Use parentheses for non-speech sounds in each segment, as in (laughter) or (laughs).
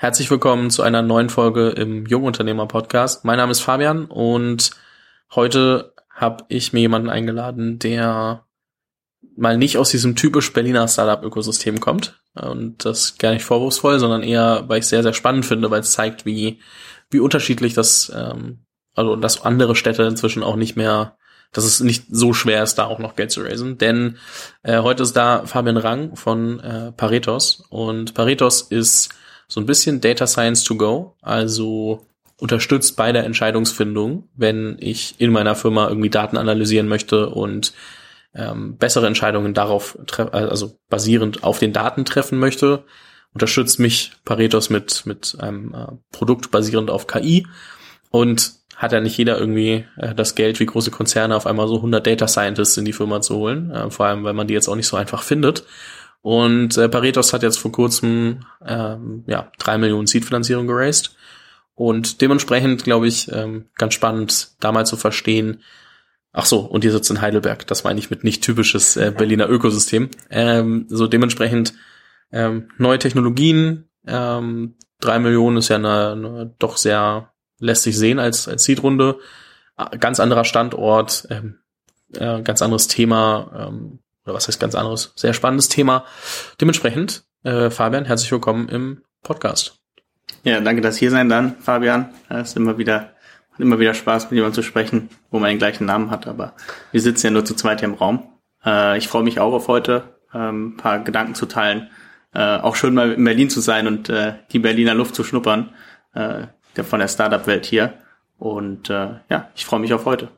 Herzlich willkommen zu einer neuen Folge im Jungunternehmer Podcast. Mein Name ist Fabian und heute habe ich mir jemanden eingeladen, der mal nicht aus diesem typisch Berliner Startup-Ökosystem kommt. Und das gar nicht vorwurfsvoll, sondern eher, weil ich es sehr, sehr spannend finde, weil es zeigt, wie, wie unterschiedlich das, ähm, also dass andere Städte inzwischen auch nicht mehr, dass es nicht so schwer ist, da auch noch Geld zu raisen. Denn äh, heute ist da Fabian Rang von äh, Paretos. Und Paretos ist so ein bisschen Data Science to go, also unterstützt bei der Entscheidungsfindung, wenn ich in meiner Firma irgendwie Daten analysieren möchte und ähm, bessere Entscheidungen darauf, also basierend auf den Daten treffen möchte, unterstützt mich Paretos mit, mit einem äh, Produkt basierend auf KI und hat ja nicht jeder irgendwie äh, das Geld wie große Konzerne auf einmal so 100 Data Scientists in die Firma zu holen, äh, vor allem weil man die jetzt auch nicht so einfach findet. Und äh, Paretos hat jetzt vor kurzem ähm, ja, drei Millionen Seed-Finanzierung geraced. Und dementsprechend, glaube ich, ähm, ganz spannend, da mal zu verstehen, ach so, und ihr sitzt in Heidelberg, das meine ich mit nicht typisches äh, Berliner Ökosystem. Ähm, so dementsprechend ähm, neue Technologien, ähm, drei Millionen ist ja eine, eine doch sehr lässt sich sehen als, als Seed-Runde. Ganz anderer Standort, ähm, äh, ganz anderes Thema, ähm, oder was heißt ganz anderes, sehr spannendes Thema. Dementsprechend, äh, Fabian, herzlich willkommen im Podcast. Ja, danke, dass hier sein dann, Fabian. Es ist immer wieder, immer wieder Spaß, mit jemandem zu sprechen, wo man den gleichen Namen hat, aber wir sitzen ja nur zu zweit hier im Raum. Äh, ich freue mich auch auf heute, ähm, ein paar Gedanken zu teilen. Äh, auch schön mal in Berlin zu sein und äh, die Berliner Luft zu schnuppern, äh, von der Startup-Welt hier. Und äh, ja, ich freue mich auf heute.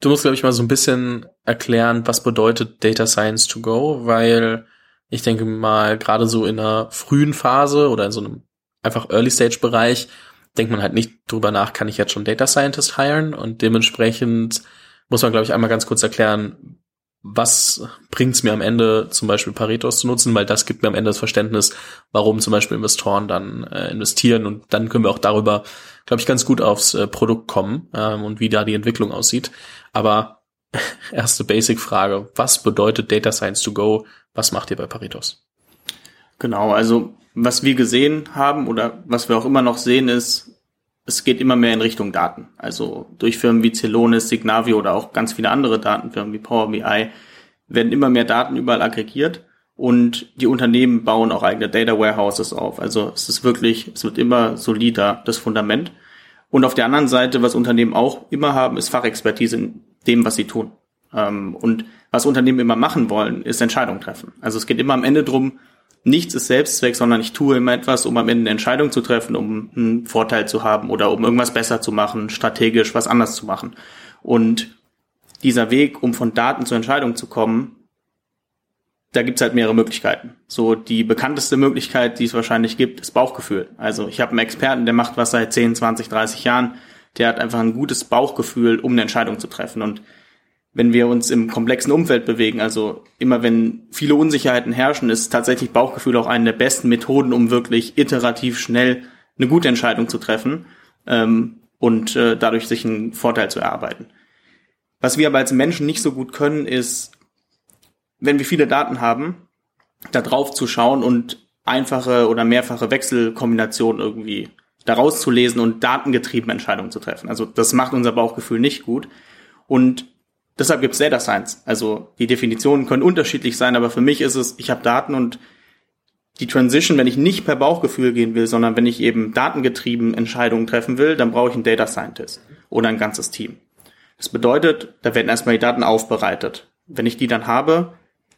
Du musst, glaube ich, mal so ein bisschen erklären, was bedeutet Data Science to go, weil ich denke mal, gerade so in einer frühen Phase oder in so einem einfach Early-Stage-Bereich denkt man halt nicht drüber nach, kann ich jetzt schon Data Scientist hiren? Und dementsprechend muss man, glaube ich, einmal ganz kurz erklären, was bringt's mir am Ende, zum Beispiel Paretos zu nutzen, weil das gibt mir am Ende das Verständnis, warum zum Beispiel Investoren dann äh, investieren. Und dann können wir auch darüber, glaube ich, ganz gut aufs äh, Produkt kommen ähm, und wie da die Entwicklung aussieht. Aber (laughs) erste Basic-Frage, was bedeutet Data Science to go? Was macht ihr bei Paretos? Genau, also was wir gesehen haben oder was wir auch immer noch sehen ist, es geht immer mehr in Richtung Daten. Also durch Firmen wie Celonis, Signavio oder auch ganz viele andere Datenfirmen wie Power BI werden immer mehr Daten überall aggregiert und die Unternehmen bauen auch eigene Data Warehouses auf. Also es ist wirklich, es wird immer solider, das Fundament. Und auf der anderen Seite, was Unternehmen auch immer haben, ist Fachexpertise in dem, was sie tun. Ähm, und was Unternehmen immer machen wollen, ist Entscheidungen treffen. Also es geht immer am Ende drum, nichts ist Selbstzweck, sondern ich tue immer etwas, um am Ende eine Entscheidung zu treffen, um einen Vorteil zu haben oder um irgendwas besser zu machen, strategisch was anders zu machen. Und dieser Weg, um von Daten zur Entscheidung zu kommen, da gibt's halt mehrere Möglichkeiten. So die bekannteste Möglichkeit, die es wahrscheinlich gibt, ist Bauchgefühl. Also ich habe einen Experten, der macht was seit 10, 20, 30 Jahren, der hat einfach ein gutes Bauchgefühl, um eine Entscheidung zu treffen. Und wenn wir uns im komplexen Umfeld bewegen, also immer wenn viele Unsicherheiten herrschen, ist tatsächlich Bauchgefühl auch eine der besten Methoden, um wirklich iterativ schnell eine gute Entscheidung zu treffen ähm, und äh, dadurch sich einen Vorteil zu erarbeiten. Was wir aber als Menschen nicht so gut können, ist, wenn wir viele Daten haben, da drauf zu schauen und einfache oder mehrfache Wechselkombinationen irgendwie daraus zu lesen und datengetriebene Entscheidungen zu treffen. Also das macht unser Bauchgefühl nicht gut. Und Deshalb gibt es Data Science. Also die Definitionen können unterschiedlich sein, aber für mich ist es, ich habe Daten und die Transition, wenn ich nicht per Bauchgefühl gehen will, sondern wenn ich eben datengetrieben Entscheidungen treffen will, dann brauche ich einen Data Scientist oder ein ganzes Team. Das bedeutet, da werden erstmal die Daten aufbereitet. Wenn ich die dann habe,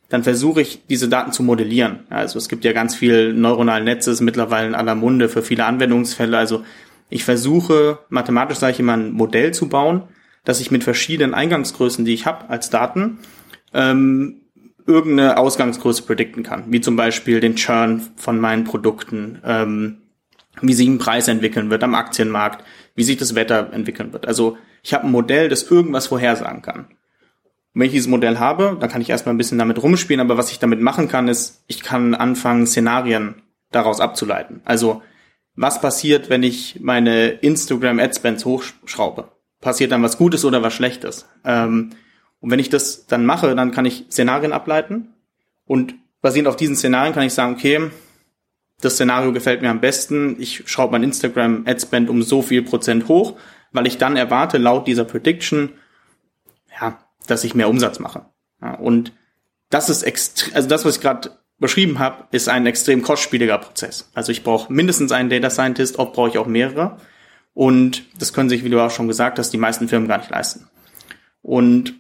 dann versuche ich, diese Daten zu modellieren. Also es gibt ja ganz viel neuronale Netze, mittlerweile in aller Munde für viele Anwendungsfälle. Also ich versuche, mathematisch sage ich immer, ein Modell zu bauen, dass ich mit verschiedenen Eingangsgrößen, die ich habe als Daten, ähm, irgendeine Ausgangsgröße predikten kann, wie zum Beispiel den Churn von meinen Produkten, ähm, wie sich ein Preis entwickeln wird am Aktienmarkt, wie sich das Wetter entwickeln wird. Also ich habe ein Modell, das irgendwas vorhersagen kann. Und wenn ich dieses Modell habe, dann kann ich erstmal ein bisschen damit rumspielen, aber was ich damit machen kann, ist, ich kann anfangen, Szenarien daraus abzuleiten. Also was passiert, wenn ich meine Instagram Adspends hochschraube? passiert dann was Gutes oder was Schlechtes. Ähm, und wenn ich das dann mache, dann kann ich Szenarien ableiten und basierend auf diesen Szenarien kann ich sagen, okay, das Szenario gefällt mir am besten, ich schraube mein Instagram Adspend um so viel Prozent hoch, weil ich dann erwarte, laut dieser Prediction, dass ich mehr Umsatz mache. Ja, und das ist extrem, also das, was ich gerade beschrieben habe, ist ein extrem kostspieliger Prozess. Also ich brauche mindestens einen Data Scientist, oft brauche ich auch mehrere. Und das können sich, wie du auch schon gesagt hast, die meisten Firmen gar nicht leisten. Und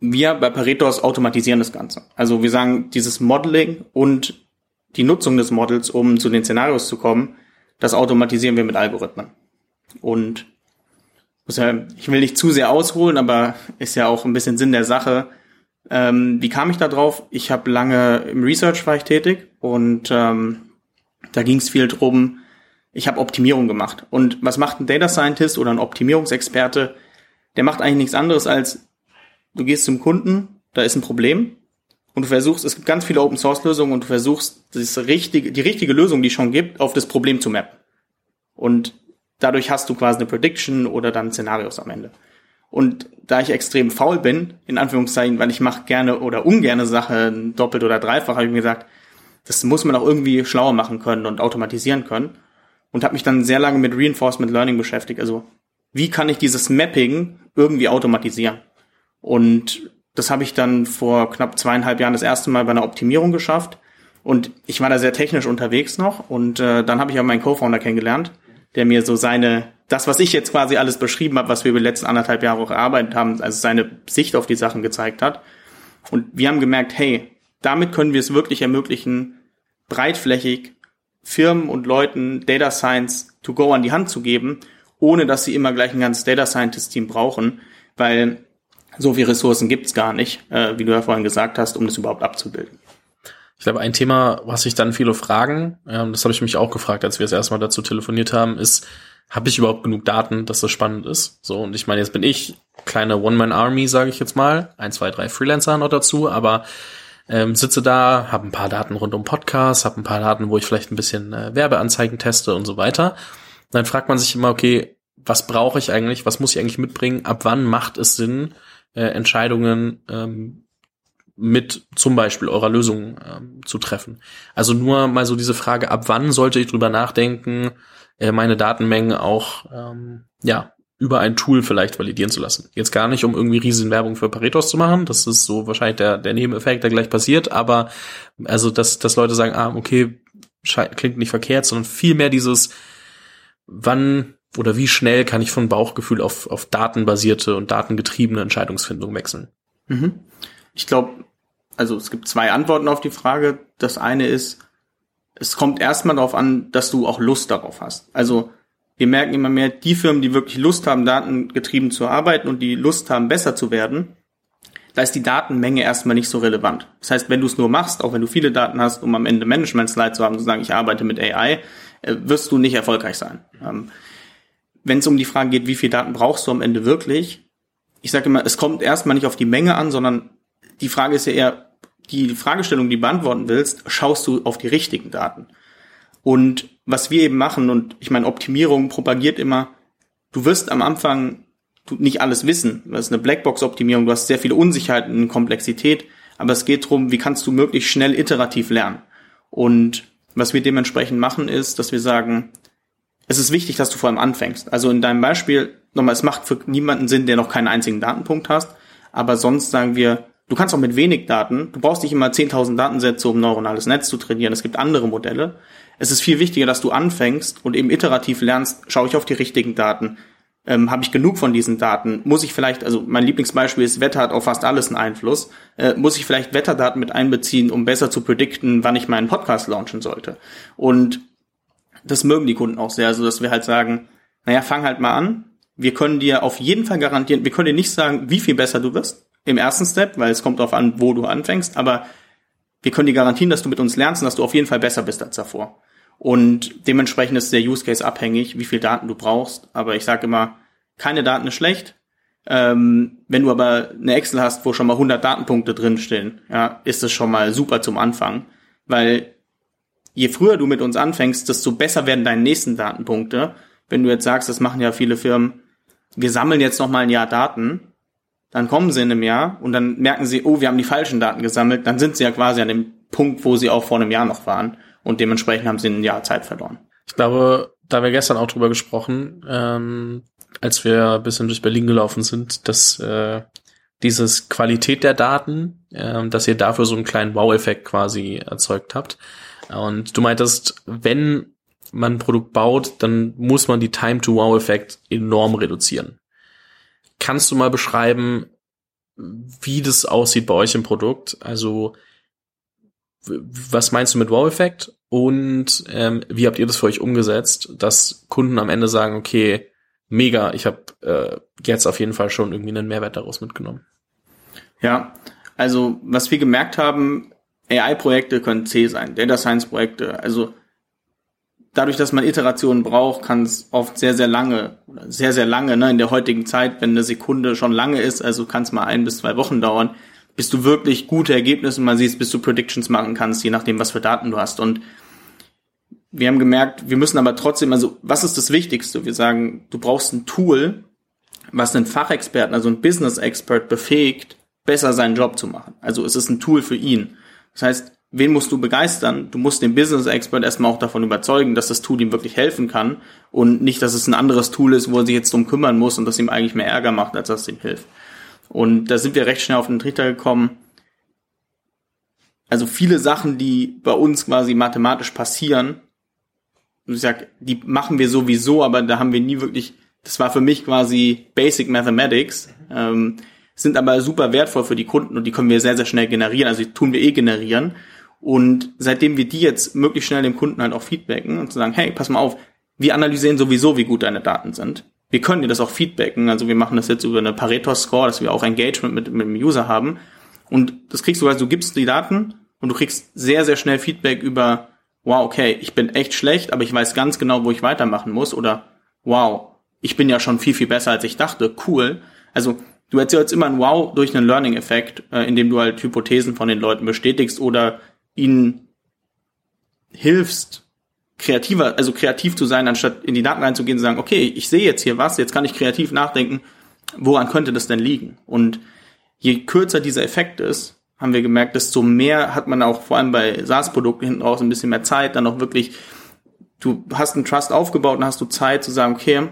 wir bei Paretos automatisieren das Ganze. Also wir sagen, dieses Modeling und die Nutzung des Models, um zu den Szenarios zu kommen, das automatisieren wir mit Algorithmen. Und ich will nicht zu sehr ausholen, aber ist ja auch ein bisschen Sinn der Sache. Ähm, wie kam ich da drauf? Ich habe lange im Research war ich tätig und ähm, da ging es viel drum. Ich habe Optimierung gemacht. Und was macht ein Data Scientist oder ein Optimierungsexperte? Der macht eigentlich nichts anderes als du gehst zum Kunden, da ist ein Problem und du versuchst, es gibt ganz viele Open Source Lösungen und du versuchst, das richtige, die richtige Lösung, die es schon gibt, auf das Problem zu mappen. Und dadurch hast du quasi eine Prediction oder dann Szenarios am Ende. Und da ich extrem faul bin, in Anführungszeichen, weil ich mache gerne oder ungerne Sachen doppelt oder dreifach, habe ich mir gesagt, das muss man auch irgendwie schlauer machen können und automatisieren können. Und habe mich dann sehr lange mit Reinforcement Learning beschäftigt. Also wie kann ich dieses Mapping irgendwie automatisieren? Und das habe ich dann vor knapp zweieinhalb Jahren das erste Mal bei einer Optimierung geschafft. Und ich war da sehr technisch unterwegs noch. Und äh, dann habe ich auch meinen Co-Founder kennengelernt, der mir so seine, das, was ich jetzt quasi alles beschrieben habe, was wir über die letzten anderthalb Jahre auch erarbeitet haben, also seine Sicht auf die Sachen gezeigt hat. Und wir haben gemerkt, hey, damit können wir es wirklich ermöglichen, breitflächig Firmen und Leuten Data Science to go an die Hand zu geben, ohne dass sie immer gleich ein ganzes Data Scientist Team brauchen, weil so viele Ressourcen gibt's gar nicht, äh, wie du ja vorhin gesagt hast, um das überhaupt abzubilden. Ich glaube, ein Thema, was sich dann viele fragen, ähm, das habe ich mich auch gefragt, als wir das erste Mal dazu telefoniert haben, ist, habe ich überhaupt genug Daten, dass das spannend ist? So, und ich meine, jetzt bin ich kleine One-Man-Army, sage ich jetzt mal, ein, zwei, drei Freelancer noch dazu, aber ähm, sitze da, habe ein paar Daten rund um Podcasts, habe ein paar Daten, wo ich vielleicht ein bisschen äh, Werbeanzeigen teste und so weiter. Und dann fragt man sich immer, okay, was brauche ich eigentlich, was muss ich eigentlich mitbringen, ab wann macht es Sinn, äh, Entscheidungen ähm, mit zum Beispiel eurer Lösung ähm, zu treffen. Also nur mal so diese Frage, ab wann sollte ich drüber nachdenken, äh, meine Datenmengen auch ähm, ja über ein Tool vielleicht validieren zu lassen. Jetzt gar nicht, um irgendwie riesen Werbung für Paretos zu machen. Das ist so wahrscheinlich der, der Nebeneffekt, der gleich passiert. Aber also, dass, dass Leute sagen, ah, okay, klingt nicht verkehrt, sondern vielmehr dieses, wann oder wie schnell kann ich von Bauchgefühl auf, auf datenbasierte und datengetriebene Entscheidungsfindung wechseln? Mhm. Ich glaube, also es gibt zwei Antworten auf die Frage. Das eine ist, es kommt erstmal darauf an, dass du auch Lust darauf hast. Also wir merken immer mehr, die Firmen, die wirklich Lust haben, datengetrieben zu arbeiten und die Lust haben, besser zu werden, da ist die Datenmenge erstmal nicht so relevant. Das heißt, wenn du es nur machst, auch wenn du viele Daten hast, um am Ende Management-Slide zu haben, zu sagen, ich arbeite mit AI, äh, wirst du nicht erfolgreich sein. Ähm, wenn es um die Frage geht, wie viel Daten brauchst du am Ende wirklich, ich sage immer, es kommt erstmal nicht auf die Menge an, sondern die Frage ist ja eher, die Fragestellung, die du beantworten willst, schaust du auf die richtigen Daten. Und was wir eben machen, und ich meine, Optimierung propagiert immer, du wirst am Anfang nicht alles wissen. Das ist eine Blackbox-Optimierung, du hast sehr viele Unsicherheiten und Komplexität, aber es geht darum, wie kannst du möglichst schnell iterativ lernen. Und was wir dementsprechend machen, ist, dass wir sagen, es ist wichtig, dass du vor allem anfängst. Also in deinem Beispiel, nochmal, es macht für niemanden Sinn, der noch keinen einzigen Datenpunkt hast, aber sonst sagen wir, du kannst auch mit wenig Daten, du brauchst nicht immer 10.000 Datensätze, um neuronales Netz zu trainieren, es gibt andere Modelle. Es ist viel wichtiger, dass du anfängst und eben iterativ lernst, schaue ich auf die richtigen Daten, ähm, habe ich genug von diesen Daten? Muss ich vielleicht, also mein Lieblingsbeispiel ist, Wetter hat auf fast alles einen Einfluss. Äh, muss ich vielleicht Wetterdaten mit einbeziehen, um besser zu predikten, wann ich meinen Podcast launchen sollte? Und das mögen die Kunden auch sehr, also dass wir halt sagen, naja, fang halt mal an. Wir können dir auf jeden Fall garantieren, wir können dir nicht sagen, wie viel besser du wirst im ersten Step, weil es kommt darauf an, wo du anfängst, aber wir können dir garantieren, dass du mit uns lernst und dass du auf jeden Fall besser bist als davor. Und dementsprechend ist der Use Case abhängig, wie viel Daten du brauchst. Aber ich sage immer, keine Daten ist schlecht. Ähm, wenn du aber eine Excel hast, wo schon mal 100 Datenpunkte drinstehen, ja, ist es schon mal super zum Anfang, weil je früher du mit uns anfängst, desto besser werden deine nächsten Datenpunkte. Wenn du jetzt sagst, das machen ja viele Firmen, wir sammeln jetzt noch mal ein Jahr Daten, dann kommen sie in einem Jahr und dann merken sie, oh, wir haben die falschen Daten gesammelt, dann sind sie ja quasi an dem Punkt, wo sie auch vor einem Jahr noch waren. und dementsprechend haben sie ein Jahr Zeit verloren. Ich glaube, da wir gestern auch drüber gesprochen, ähm, als wir ein bisschen durch Berlin gelaufen sind, dass äh, dieses Qualität der Daten, äh, dass ihr dafür so einen kleinen Wow-Effekt quasi erzeugt habt. Und du meintest, wenn man ein Produkt baut, dann muss man die Time-to-Wow-Effekt enorm reduzieren. Kannst du mal beschreiben, wie das aussieht bei euch im Produkt? Also, was meinst du mit Wow-Effekt? Und ähm, wie habt ihr das für euch umgesetzt, dass Kunden am Ende sagen, okay, mega, ich habe äh, jetzt auf jeden Fall schon irgendwie einen Mehrwert daraus mitgenommen? Ja, also was wir gemerkt haben, AI-Projekte können C sein, Data Science-Projekte. Also dadurch, dass man Iterationen braucht, kann es oft sehr, sehr lange, sehr, sehr lange, ne, in der heutigen Zeit, wenn eine Sekunde schon lange ist, also kann es mal ein bis zwei Wochen dauern, bis du wirklich gute Ergebnisse mal siehst, bis du Predictions machen kannst, je nachdem, was für Daten du hast. Und wir haben gemerkt, wir müssen aber trotzdem, also was ist das Wichtigste? Wir sagen, du brauchst ein Tool, was einen Fachexperten, also einen Business Expert befähigt, besser seinen Job zu machen. Also es ist ein Tool für ihn. Das heißt, wen musst du begeistern? Du musst den Business Expert erstmal auch davon überzeugen, dass das Tool ihm wirklich helfen kann und nicht, dass es ein anderes Tool ist, wo er sich jetzt drum kümmern muss und das ihm eigentlich mehr Ärger macht, als dass es ihm hilft. Und da sind wir recht schnell auf den Trichter gekommen. Also viele Sachen, die bei uns quasi mathematisch passieren, ich sag, die machen wir sowieso, aber da haben wir nie wirklich, das war für mich quasi Basic Mathematics, ähm, sind aber super wertvoll für die Kunden und die können wir sehr, sehr schnell generieren, also die tun wir eh generieren. Und seitdem wir die jetzt möglichst schnell dem Kunden halt auch feedbacken und zu sagen, hey, pass mal auf, wir analysieren sowieso, wie gut deine Daten sind. Wir können dir das auch feedbacken, also wir machen das jetzt über eine Pareto-Score, dass wir auch Engagement mit, mit dem User haben. Und das kriegst du, also du gibst die Daten und du kriegst sehr, sehr schnell Feedback über, wow, okay, ich bin echt schlecht, aber ich weiß ganz genau, wo ich weitermachen muss oder wow, ich bin ja schon viel, viel besser, als ich dachte, cool. Also du erzählst immer ein Wow durch einen Learning-Effekt, äh, indem du halt Hypothesen von den Leuten bestätigst oder ihnen hilfst, kreativer, also kreativ zu sein, anstatt in die Daten reinzugehen und zu sagen, okay, ich sehe jetzt hier was, jetzt kann ich kreativ nachdenken, woran könnte das denn liegen? Und je kürzer dieser Effekt ist, haben wir gemerkt, desto mehr hat man auch vor allem bei SaaS-Produkten hinten raus ein bisschen mehr Zeit, dann auch wirklich, du hast einen Trust aufgebaut und hast du Zeit zu sagen, okay,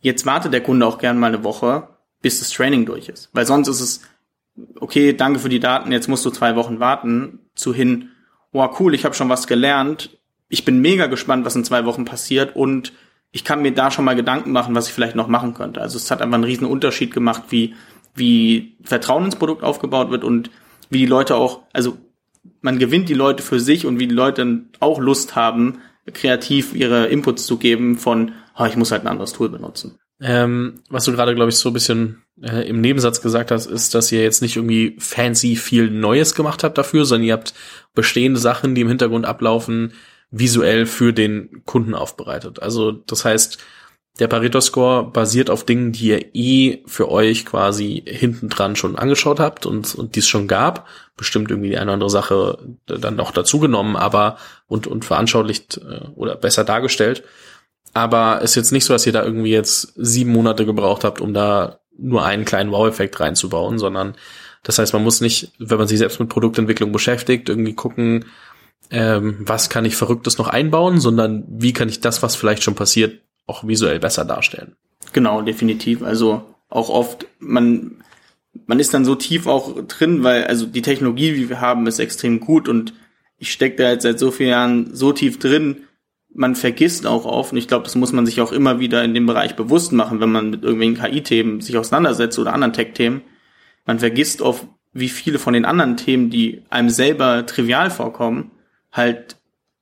jetzt wartet der Kunde auch gern mal eine Woche, bis das Training durch ist. Weil sonst ist es, okay, danke für die Daten, jetzt musst du zwei Wochen warten, zu hin, wow, cool, ich habe schon was gelernt, ich bin mega gespannt, was in zwei Wochen passiert und ich kann mir da schon mal Gedanken machen, was ich vielleicht noch machen könnte. Also es hat einfach einen riesen Unterschied gemacht, wie wie Vertrauen ins Produkt aufgebaut wird und wie die Leute auch, also man gewinnt die Leute für sich und wie die Leute dann auch Lust haben, kreativ ihre Inputs zu geben von, oh, ich muss halt ein anderes Tool benutzen. Ähm, was du gerade, glaube ich, so ein bisschen äh, im Nebensatz gesagt hast, ist, dass ihr jetzt nicht irgendwie fancy viel Neues gemacht habt dafür, sondern ihr habt bestehende Sachen, die im Hintergrund ablaufen, visuell für den Kunden aufbereitet. Also das heißt, der Pareto-Score basiert auf Dingen, die ihr eh für euch quasi hinten dran schon angeschaut habt und, und die es schon gab. Bestimmt irgendwie die eine oder andere Sache dann noch dazugenommen, aber und, und veranschaulicht äh, oder besser dargestellt. Aber ist jetzt nicht so, dass ihr da irgendwie jetzt sieben Monate gebraucht habt, um da nur einen kleinen Wow-Effekt reinzubauen, sondern das heißt, man muss nicht, wenn man sich selbst mit Produktentwicklung beschäftigt, irgendwie gucken, ähm, was kann ich Verrücktes noch einbauen, sondern wie kann ich das, was vielleicht schon passiert, auch visuell besser darstellen. Genau, definitiv. Also auch oft, man, man ist dann so tief auch drin, weil also die Technologie, die wir haben, ist extrem gut und ich stecke da jetzt seit so vielen Jahren so tief drin, man vergisst auch oft, und ich glaube, das muss man sich auch immer wieder in dem Bereich bewusst machen, wenn man mit irgendwelchen KI-Themen sich auseinandersetzt oder anderen Tech-Themen. Man vergisst oft, wie viele von den anderen Themen, die einem selber trivial vorkommen, halt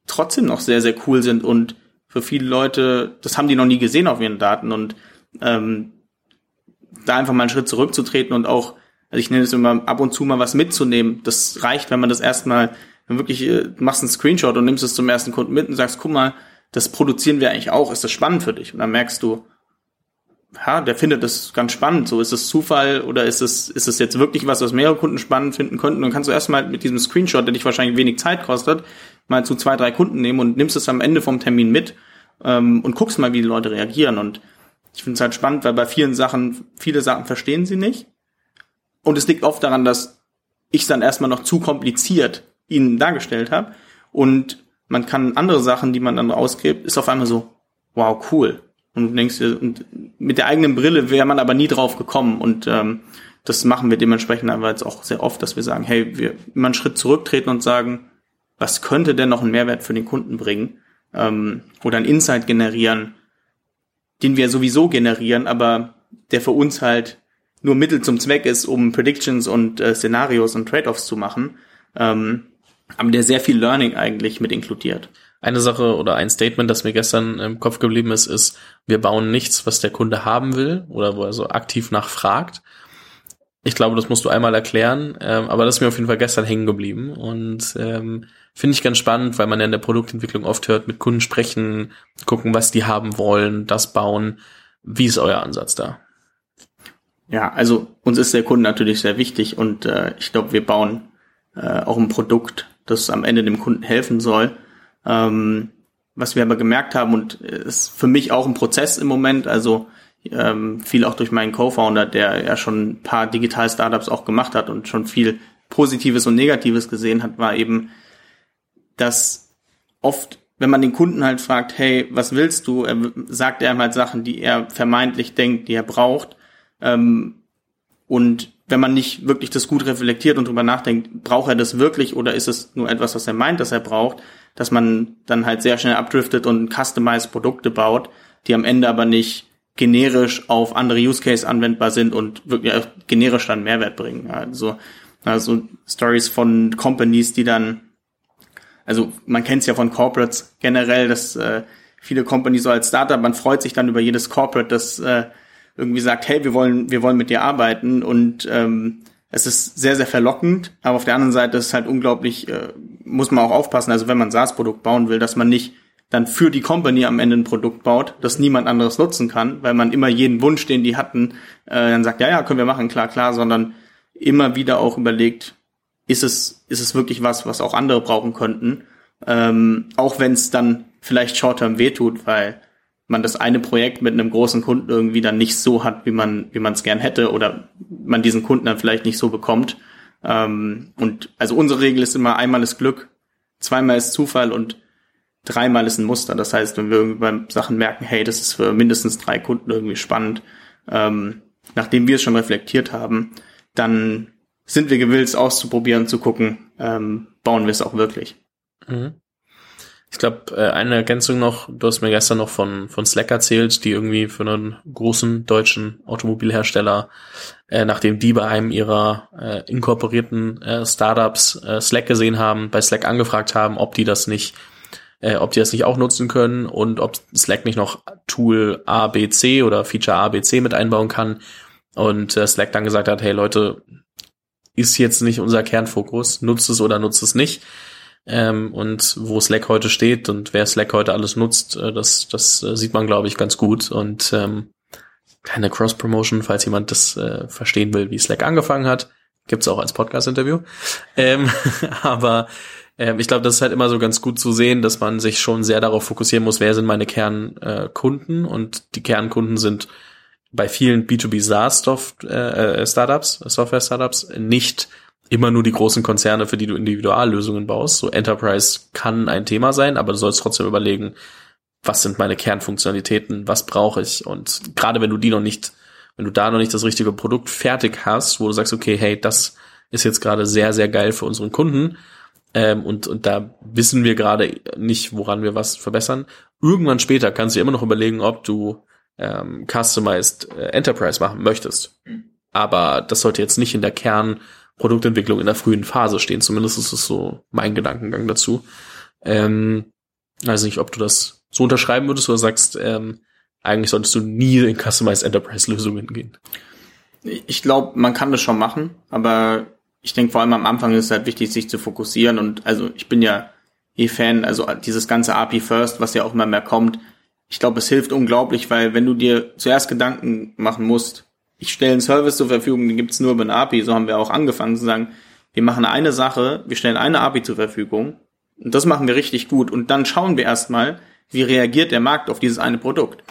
trotzdem noch sehr, sehr cool sind und für viele Leute, das haben die noch nie gesehen auf ihren Daten und ähm, da einfach mal einen Schritt zurückzutreten und auch, also ich nenne es immer ab und zu mal was mitzunehmen. Das reicht, wenn man das erstmal, wenn wirklich, äh, machst einen Screenshot und nimmst es zum ersten Kunden mit und sagst, guck mal, das produzieren wir eigentlich auch, ist das spannend für dich? Und dann merkst du, ja, der findet das ganz spannend. So ist es Zufall oder ist es, ist es jetzt wirklich was, was mehrere Kunden spannend finden könnten? Und dann kannst du erstmal mit diesem Screenshot, der dich wahrscheinlich wenig Zeit kostet, mal zu zwei, drei Kunden nehmen und nimmst es am Ende vom Termin mit ähm, und guckst mal, wie die Leute reagieren. Und ich finde es halt spannend, weil bei vielen Sachen, viele Sachen verstehen sie nicht. Und es liegt oft daran, dass ich es dann erstmal noch zu kompliziert ihnen dargestellt habe. und man kann andere Sachen, die man dann ausgibt, ist auf einmal so, wow, cool. Und du denkst dir, und mit der eigenen Brille wäre man aber nie drauf gekommen. Und ähm, das machen wir dementsprechend aber jetzt auch sehr oft, dass wir sagen, hey, wir immer einen Schritt zurücktreten und sagen, was könnte denn noch einen Mehrwert für den Kunden bringen? Ähm, oder einen Insight generieren, den wir sowieso generieren, aber der für uns halt nur Mittel zum Zweck ist, um Predictions und äh, Szenarios und Trade-offs zu machen, ähm, aber der sehr viel Learning eigentlich mit inkludiert. Eine Sache oder ein Statement, das mir gestern im Kopf geblieben ist, ist, wir bauen nichts, was der Kunde haben will oder wo er so aktiv nachfragt. Ich glaube, das musst du einmal erklären, ähm, aber das ist mir auf jeden Fall gestern hängen geblieben und ähm, finde ich ganz spannend, weil man ja in der Produktentwicklung oft hört, mit Kunden sprechen, gucken, was die haben wollen, das bauen. Wie ist euer Ansatz da? Ja, also uns ist der Kunde natürlich sehr wichtig und äh, ich glaube, wir bauen äh, auch ein Produkt, das am Ende dem Kunden helfen soll. Ähm, was wir aber gemerkt haben und ist für mich auch ein Prozess im Moment, also ähm, viel auch durch meinen Co-Founder, der ja schon ein paar Digital-Startups auch gemacht hat und schon viel Positives und Negatives gesehen hat, war eben, dass oft, wenn man den Kunden halt fragt, hey, was willst du, er sagt er halt Sachen, die er vermeintlich denkt, die er braucht, ähm, und wenn man nicht wirklich das gut reflektiert und drüber nachdenkt, braucht er das wirklich oder ist es nur etwas, was er meint, dass er braucht, dass man dann halt sehr schnell abdriftet und customized Produkte baut, die am Ende aber nicht generisch auf andere Use Case anwendbar sind und wirklich auch generisch dann Mehrwert bringen. Also, also Stories von Companies, die dann, also man kennt es ja von Corporates generell, dass äh, viele Companies so als Startup, man freut sich dann über jedes Corporate, das äh, irgendwie sagt, hey, wir wollen, wir wollen mit dir arbeiten und ähm, es ist sehr, sehr verlockend, aber auf der anderen Seite ist es halt unglaublich, äh, muss man auch aufpassen, also wenn man SaaS-Produkt bauen will, dass man nicht dann für die Company am Ende ein Produkt baut, das niemand anderes nutzen kann, weil man immer jeden Wunsch, den die hatten, äh, dann sagt, ja, ja, können wir machen, klar, klar, sondern immer wieder auch überlegt, ist es, ist es wirklich was, was auch andere brauchen könnten, ähm, auch wenn es dann vielleicht short-term wehtut, weil man das eine Projekt mit einem großen Kunden irgendwie dann nicht so hat, wie man wie man es gern hätte oder man diesen Kunden dann vielleicht nicht so bekommt. Ähm, und also unsere Regel ist immer einmal ist Glück, zweimal ist Zufall und dreimal ist ein Muster. Das heißt, wenn wir irgendwie beim Sachen merken, hey, das ist für mindestens drei Kunden irgendwie spannend, ähm, nachdem wir es schon reflektiert haben, dann sind wir gewillt, auszuprobieren, zu gucken, ähm, bauen wir es auch wirklich. Mhm. Ich glaube, äh, eine Ergänzung noch, du hast mir gestern noch von, von Slack erzählt, die irgendwie für einen großen deutschen Automobilhersteller, äh, nachdem die bei einem ihrer äh, inkorporierten äh, Startups äh, Slack gesehen haben, bei Slack angefragt haben, ob die das nicht, äh, ob die das nicht auch nutzen können und ob Slack nicht noch Tool ABC oder Feature ABC mit einbauen kann. Und äh, Slack dann gesagt hat, hey Leute, ist jetzt nicht unser Kernfokus, nutzt es oder nutzt es nicht ähm, und wo Slack heute steht und wer Slack heute alles nutzt, äh, das, das äh, sieht man, glaube ich, ganz gut. Und ähm, keine Cross-Promotion, falls jemand das äh, verstehen will, wie Slack angefangen hat. Gibt's auch als Podcast-Interview. Ähm, (laughs) aber ähm, ich glaube, das ist halt immer so ganz gut zu sehen, dass man sich schon sehr darauf fokussieren muss, wer sind meine Kernkunden. Äh, und die Kernkunden sind bei vielen B2B SaaS-Startups, äh, äh Software-Startups nicht immer nur die großen Konzerne, für die du Individuallösungen baust. So Enterprise kann ein Thema sein, aber du sollst trotzdem überlegen, was sind meine Kernfunktionalitäten, was brauche ich und gerade wenn du die noch nicht, wenn du da noch nicht das richtige Produkt fertig hast, wo du sagst, okay, hey, das ist jetzt gerade sehr, sehr geil für unseren Kunden ähm, und, und da wissen wir gerade nicht, woran wir was verbessern. Irgendwann später kannst du immer noch überlegen, ob du ähm, Customized äh, Enterprise machen möchtest. Aber das sollte jetzt nicht in der Kern Produktentwicklung in der frühen Phase stehen. Zumindest ist es so mein Gedankengang dazu. Ähm, weiß nicht, ob du das so unterschreiben würdest oder sagst, ähm, eigentlich solltest du nie in Customized Enterprise Lösungen gehen. Ich glaube, man kann das schon machen, aber ich denke vor allem am Anfang ist es halt wichtig, sich zu fokussieren und also ich bin ja eh Fan, also dieses ganze API First, was ja auch immer mehr kommt. Ich glaube, es hilft unglaublich, weil wenn du dir zuerst Gedanken machen musst, ich stelle einen Service zur Verfügung, den gibt's nur über eine API. So haben wir auch angefangen zu sagen, wir machen eine Sache, wir stellen eine API zur Verfügung und das machen wir richtig gut und dann schauen wir erstmal, wie reagiert der Markt auf dieses eine Produkt.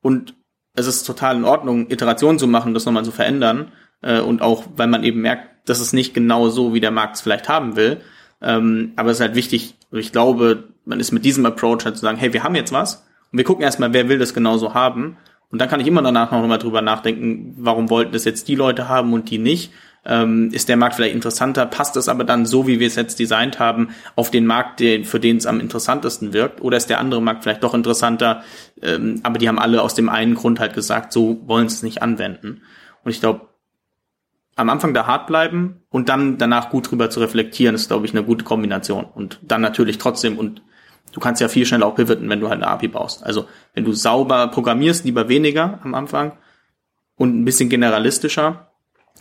Und es ist total in Ordnung, Iterationen zu machen, das nochmal zu verändern äh, und auch, weil man eben merkt, das ist nicht genau so, wie der Markt es vielleicht haben will. Ähm, aber es ist halt wichtig, ich glaube, man ist mit diesem Approach halt zu sagen, hey, wir haben jetzt was und wir gucken erstmal, wer will das genauso haben. Und dann kann ich immer danach noch mal drüber nachdenken, warum wollten das jetzt die Leute haben und die nicht. Ähm, ist der Markt vielleicht interessanter? Passt es aber dann so, wie wir es jetzt designt haben, auf den Markt, den, für den es am interessantesten wirkt? Oder ist der andere Markt vielleicht doch interessanter? Ähm, aber die haben alle aus dem einen Grund halt gesagt, so wollen sie es nicht anwenden. Und ich glaube, am Anfang da hart bleiben und dann danach gut drüber zu reflektieren, ist, glaube ich, eine gute Kombination. Und dann natürlich trotzdem und du kannst ja viel schneller auch pivoten, wenn du halt eine API baust. Also wenn du sauber programmierst, lieber weniger am Anfang und ein bisschen generalistischer,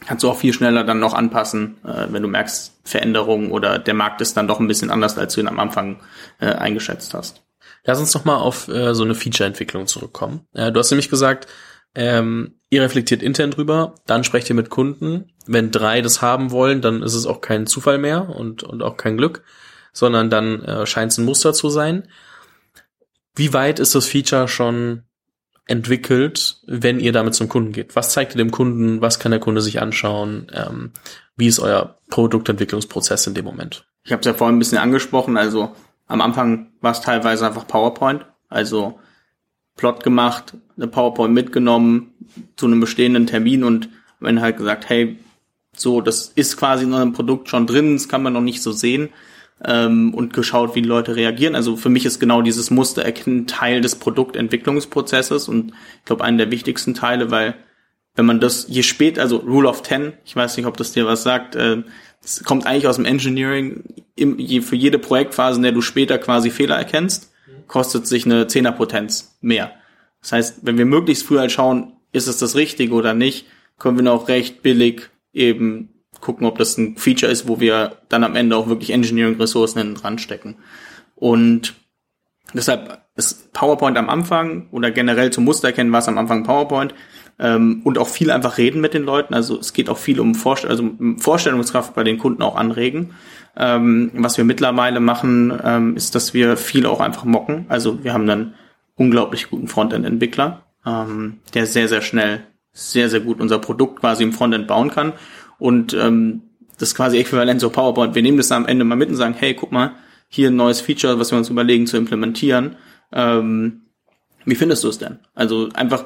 kannst du auch viel schneller dann noch anpassen, äh, wenn du merkst Veränderungen oder der Markt ist dann doch ein bisschen anders, als du ihn am Anfang äh, eingeschätzt hast. Lass uns noch mal auf äh, so eine Feature-Entwicklung zurückkommen. Du hast nämlich gesagt, ähm, ihr reflektiert intern drüber, dann sprecht ihr mit Kunden. Wenn drei das haben wollen, dann ist es auch kein Zufall mehr und, und auch kein Glück, sondern dann äh, scheint es ein Muster zu sein. Wie weit ist das Feature schon entwickelt, wenn ihr damit zum Kunden geht? Was zeigt ihr dem Kunden? Was kann der Kunde sich anschauen? Ähm, wie ist euer Produktentwicklungsprozess in dem Moment? Ich habe es ja vorhin ein bisschen angesprochen. Also am Anfang war es teilweise einfach PowerPoint. Also Plot gemacht, eine PowerPoint mitgenommen zu einem bestehenden Termin und wenn halt gesagt, hey, so, das ist quasi in einem Produkt schon drin, das kann man noch nicht so sehen ähm, und geschaut, wie Leute reagieren. Also für mich ist genau dieses Mustererkennen Teil des Produktentwicklungsprozesses und ich glaube einer der wichtigsten Teile, weil wenn man das je spät, also Rule of Ten, ich weiß nicht, ob das dir was sagt, äh, kommt eigentlich aus dem Engineering, im, je, für jede Projektphase, in der du später quasi Fehler erkennst, kostet sich eine Zehnerpotenz mehr. Das heißt, wenn wir möglichst früh halt schauen, ist es das Richtige oder nicht, können wir noch recht billig eben gucken, ob das ein Feature ist, wo wir dann am Ende auch wirklich Engineering-Ressourcen dran stecken. Und deshalb ist PowerPoint am Anfang oder generell zum Mustererkennen war es am Anfang PowerPoint ähm, und auch viel einfach reden mit den Leuten. Also es geht auch viel um Vorst also Vorstellungskraft bei den Kunden auch anregen. Ähm, was wir mittlerweile machen, ähm, ist, dass wir viel auch einfach mocken. Also wir haben dann unglaublich guten Frontend-Entwickler, ähm, der sehr, sehr schnell, sehr, sehr gut unser Produkt quasi im Frontend bauen kann und ähm, das ist quasi äquivalent zur PowerPoint. Wir nehmen das am Ende mal mit und sagen, hey, guck mal, hier ein neues Feature, was wir uns überlegen zu implementieren. Ähm, wie findest du es denn? Also einfach,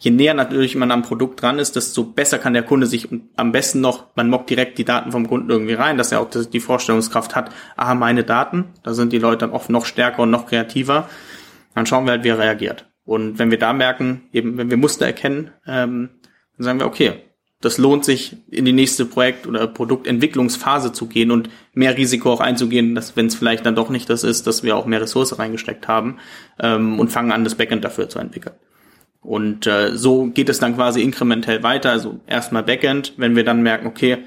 je näher natürlich man am Produkt dran ist, desto besser kann der Kunde sich am besten noch, man mockt direkt die Daten vom Kunden irgendwie rein, dass er auch die Vorstellungskraft hat, ah, meine Daten, da sind die Leute dann oft noch stärker und noch kreativer. Dann schauen wir halt, wie er reagiert. Und wenn wir da merken, eben wenn wir Muster erkennen, ähm, dann sagen wir, okay, das lohnt sich, in die nächste Projekt- oder Produktentwicklungsphase zu gehen und mehr Risiko auch einzugehen, dass wenn es vielleicht dann doch nicht das ist, dass wir auch mehr Ressource reingesteckt haben ähm, und fangen an, das Backend dafür zu entwickeln. Und äh, so geht es dann quasi inkrementell weiter. Also erstmal Backend, wenn wir dann merken, okay,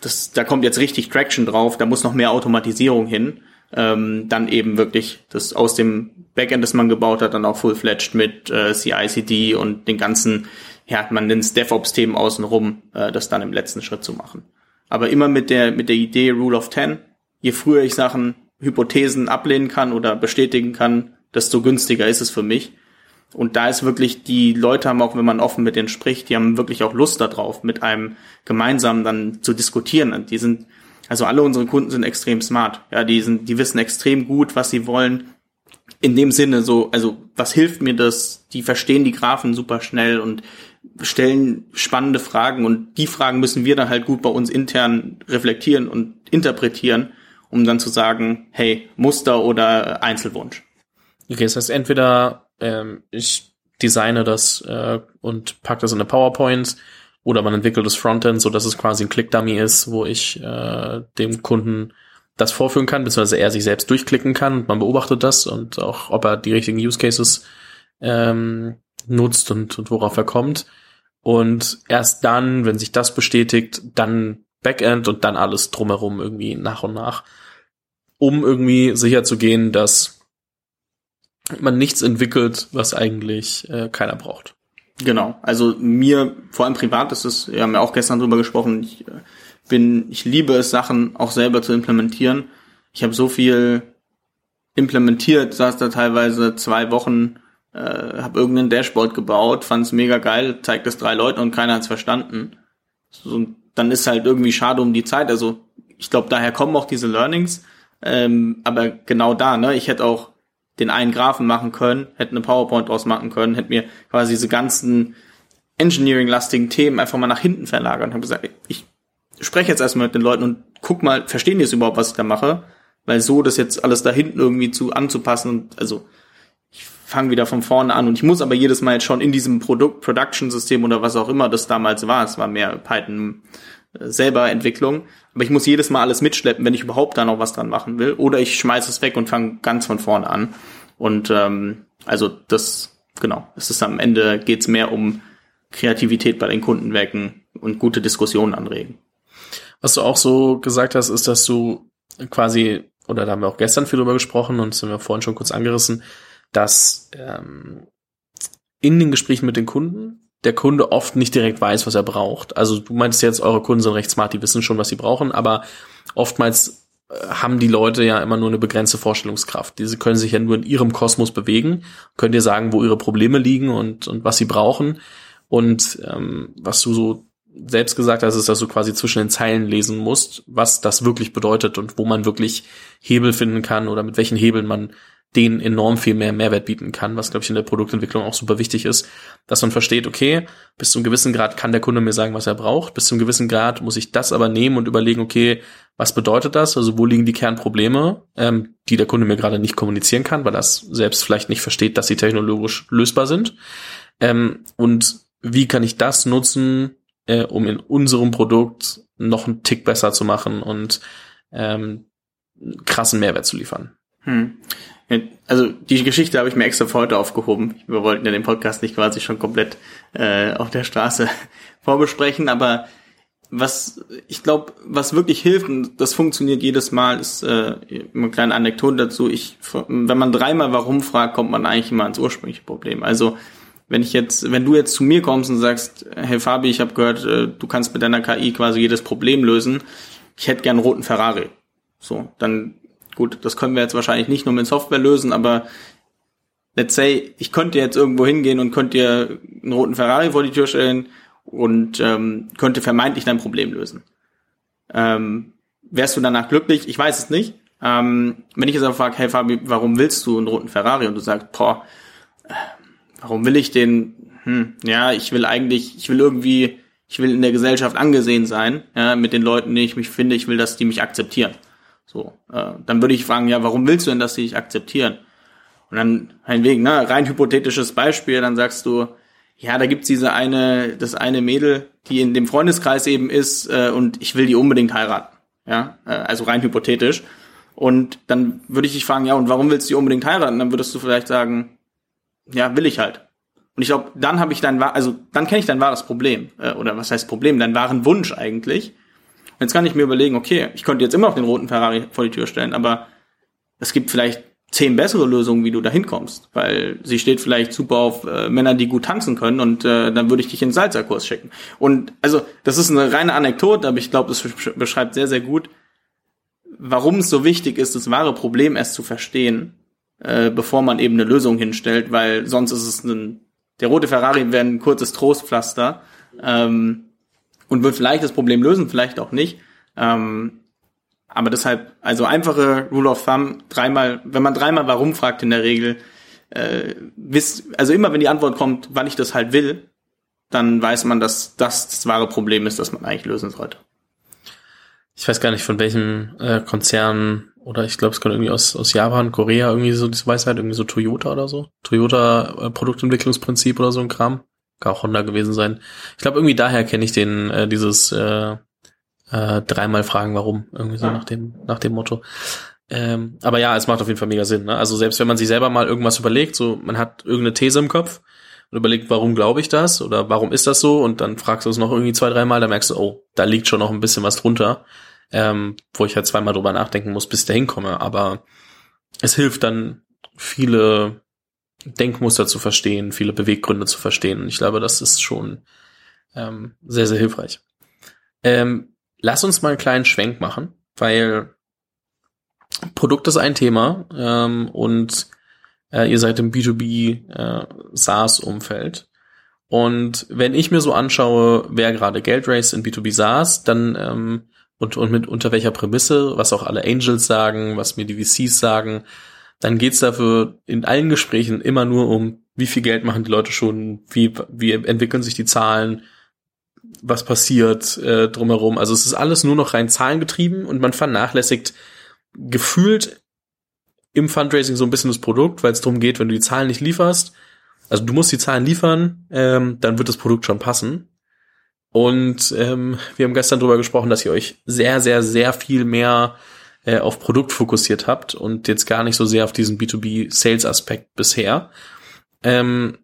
das, da kommt jetzt richtig Traction drauf, da muss noch mehr Automatisierung hin, ähm, dann eben wirklich das aus dem Backend, das man gebaut hat, dann auch full-fledged mit äh, CI/CD und den ganzen ja, man nennt es DevOps-Themen außenrum, äh, das dann im letzten Schritt zu machen. Aber immer mit der, mit der Idee Rule of Ten. Je früher ich Sachen, Hypothesen ablehnen kann oder bestätigen kann, desto günstiger ist es für mich. Und da ist wirklich, die Leute haben auch, wenn man offen mit denen spricht, die haben wirklich auch Lust darauf, mit einem gemeinsam dann zu diskutieren. Die sind, also alle unsere Kunden sind extrem smart. Ja, die sind, die wissen extrem gut, was sie wollen. In dem Sinne so, also was hilft mir das? Die verstehen die Graphen super schnell und stellen spannende Fragen und die Fragen müssen wir dann halt gut bei uns intern reflektieren und interpretieren, um dann zu sagen, hey, Muster oder Einzelwunsch. Okay, das heißt entweder ähm, ich designe das äh, und pack das in eine PowerPoint oder man entwickelt das Frontend, so dass es quasi ein Click-Dummy ist, wo ich äh, dem Kunden das vorführen kann, beziehungsweise er sich selbst durchklicken kann und man beobachtet das und auch, ob er die richtigen Use Cases ähm, nutzt und, und worauf er kommt. Und erst dann, wenn sich das bestätigt, dann Backend und dann alles drumherum irgendwie nach und nach, um irgendwie sicher zu gehen, dass man nichts entwickelt, was eigentlich äh, keiner braucht. Genau. Also mir, vor allem privat, das ist, wir haben ja auch gestern drüber gesprochen, ich äh, bin, ich liebe es, Sachen auch selber zu implementieren. Ich habe so viel implementiert, saß da teilweise zwei Wochen äh, habe irgendein Dashboard gebaut, fand es mega geil, zeigt es drei Leuten und keiner hat's verstanden. So, dann ist halt irgendwie schade um die Zeit. Also ich glaube, daher kommen auch diese Learnings. Ähm, aber genau da, ne, ich hätte auch den einen Graphen machen können, hätte eine PowerPoint draus machen können, hätte mir quasi diese ganzen Engineering-lastigen Themen einfach mal nach hinten verlagert und habe gesagt, ich spreche jetzt erstmal mit den Leuten und guck mal, verstehen die es überhaupt, was ich da mache? Weil so das jetzt alles da hinten irgendwie zu anzupassen und also fange wieder von vorne an. Und ich muss aber jedes Mal jetzt schon in diesem Produkt Production System oder was auch immer das damals war, es war mehr Python äh, selber Entwicklung, aber ich muss jedes Mal alles mitschleppen, wenn ich überhaupt da noch was dran machen will. Oder ich schmeiße es weg und fange ganz von vorne an. Und ähm, also das genau, es ist am Ende geht's mehr um Kreativität bei den Kunden wecken und gute Diskussionen anregen. Was du auch so gesagt hast, ist, dass du quasi, oder da haben wir auch gestern viel drüber gesprochen und haben wir vorhin schon kurz angerissen, dass ähm, in den Gesprächen mit den Kunden der Kunde oft nicht direkt weiß, was er braucht. Also du meinst jetzt, eure Kunden sind recht smart, die wissen schon, was sie brauchen, aber oftmals äh, haben die Leute ja immer nur eine begrenzte Vorstellungskraft. Diese können sich ja nur in ihrem Kosmos bewegen, könnt ihr sagen, wo ihre Probleme liegen und, und was sie brauchen. Und ähm, was du so selbst gesagt hast, ist, dass du quasi zwischen den Zeilen lesen musst, was das wirklich bedeutet und wo man wirklich Hebel finden kann oder mit welchen Hebeln man denen enorm viel mehr Mehrwert bieten kann, was, glaube ich, in der Produktentwicklung auch super wichtig ist, dass man versteht, okay, bis zu einem gewissen Grad kann der Kunde mir sagen, was er braucht, bis zu einem gewissen Grad muss ich das aber nehmen und überlegen, okay, was bedeutet das? Also wo liegen die Kernprobleme, ähm, die der Kunde mir gerade nicht kommunizieren kann, weil das selbst vielleicht nicht versteht, dass sie technologisch lösbar sind. Ähm, und wie kann ich das nutzen, äh, um in unserem Produkt noch einen Tick besser zu machen und ähm, krassen Mehrwert zu liefern. Hm. Also die Geschichte habe ich mir extra für heute aufgehoben. Wir wollten ja den Podcast nicht quasi schon komplett äh, auf der Straße (laughs) vorbesprechen, aber was ich glaube, was wirklich hilft, und das funktioniert jedes Mal, ist äh, eine kleine Anekdote dazu. Ich, wenn man dreimal warum fragt, kommt man eigentlich immer ans ursprüngliche Problem. Also wenn ich jetzt, wenn du jetzt zu mir kommst und sagst, hey Fabi, ich habe gehört, äh, du kannst mit deiner KI quasi jedes Problem lösen, ich hätte gern roten Ferrari. So, dann gut, das können wir jetzt wahrscheinlich nicht nur mit Software lösen, aber let's say, ich könnte jetzt irgendwo hingehen und könnte dir einen roten Ferrari vor die Tür stellen und ähm, könnte vermeintlich dein Problem lösen. Ähm, wärst du danach glücklich? Ich weiß es nicht. Ähm, wenn ich jetzt aber frage, hey Fabi, warum willst du einen roten Ferrari? Und du sagst, boah, warum will ich den? Hm, ja, ich will eigentlich, ich will irgendwie, ich will in der Gesellschaft angesehen sein, ja, mit den Leuten, die ich mich finde, ich will, dass die mich akzeptieren. So, äh, dann würde ich fragen, ja, warum willst du denn, dass sie dich akzeptieren? Und dann meinetwegen, ne, rein hypothetisches Beispiel, dann sagst du, ja, da gibt's diese eine, das eine Mädel, die in dem Freundeskreis eben ist, äh, und ich will die unbedingt heiraten. Ja, äh, also rein hypothetisch. Und dann würde ich dich fragen, ja, und warum willst du die unbedingt heiraten? Dann würdest du vielleicht sagen, ja, will ich halt. Und ich glaube, dann habe ich dein, also dann kenne ich dein wahres Problem. Äh, oder was heißt Problem? Deinen wahren Wunsch eigentlich. Jetzt kann ich mir überlegen, okay, ich könnte jetzt immer noch den roten Ferrari vor die Tür stellen, aber es gibt vielleicht zehn bessere Lösungen, wie du da hinkommst. Weil sie steht vielleicht super auf äh, Männer, die gut tanzen können und äh, dann würde ich dich in den Salzerkurs schicken. Und also, das ist eine reine Anekdote, aber ich glaube, das beschreibt sehr, sehr gut, warum es so wichtig ist, das wahre Problem erst zu verstehen äh, bevor man eben eine Lösung hinstellt, weil sonst ist es ein, der rote Ferrari wäre ein kurzes Trostpflaster ähm, und wird vielleicht das Problem lösen, vielleicht auch nicht. Ähm, aber deshalb, also einfache Rule of Thumb, dreimal, wenn man dreimal warum fragt in der Regel, äh, wisst, also immer wenn die Antwort kommt, wann ich das halt will, dann weiß man, dass das das wahre Problem ist, das man eigentlich lösen sollte. Ich weiß gar nicht, von welchem äh, Konzern oder ich glaube, es kommt irgendwie aus, aus Japan, Korea, irgendwie so diese Weisheit, irgendwie so Toyota oder so. Toyota äh, Produktentwicklungsprinzip oder so ein Kram. Kann auch Honda gewesen sein. Ich glaube, irgendwie daher kenne ich den, äh, dieses äh, äh, dreimal fragen, warum, irgendwie so nach dem, nach dem Motto. Ähm, aber ja, es macht auf jeden Fall mega Sinn. Ne? Also selbst wenn man sich selber mal irgendwas überlegt, so man hat irgendeine These im Kopf und überlegt, warum glaube ich das oder warum ist das so und dann fragst du es noch irgendwie zwei, dreimal, dann merkst du, oh, da liegt schon noch ein bisschen was drunter ähm, wo ich halt zweimal drüber nachdenken muss, bis ich dahin komme. Aber es hilft dann, viele Denkmuster zu verstehen, viele Beweggründe zu verstehen. Und ich glaube, das ist schon ähm, sehr, sehr hilfreich. Ähm, lass uns mal einen kleinen Schwenk machen, weil Produkt ist ein Thema ähm, und äh, ihr seid im B2B äh, SaaS-Umfeld. Und wenn ich mir so anschaue, wer gerade Geld raised in B2B SaaS, dann ähm, und, und mit unter welcher Prämisse, was auch alle Angels sagen, was mir die VCs sagen, dann geht's dafür in allen Gesprächen immer nur um, wie viel Geld machen die Leute schon, wie, wie entwickeln sich die Zahlen, was passiert äh, drumherum. Also es ist alles nur noch rein zahlengetrieben und man vernachlässigt gefühlt im Fundraising so ein bisschen das Produkt, weil es darum geht, wenn du die Zahlen nicht lieferst, also du musst die Zahlen liefern, ähm, dann wird das Produkt schon passen. Und ähm, wir haben gestern darüber gesprochen, dass ihr euch sehr, sehr, sehr viel mehr äh, auf Produkt fokussiert habt und jetzt gar nicht so sehr auf diesen B2B-Sales-Aspekt bisher. Ähm,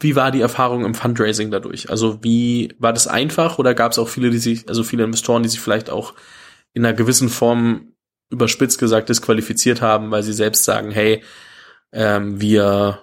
wie war die Erfahrung im Fundraising dadurch? Also wie war das einfach oder gab es auch viele, die sich, also viele Investoren, die sich vielleicht auch in einer gewissen Form überspitzt gesagt disqualifiziert haben, weil sie selbst sagen, hey, ähm, wir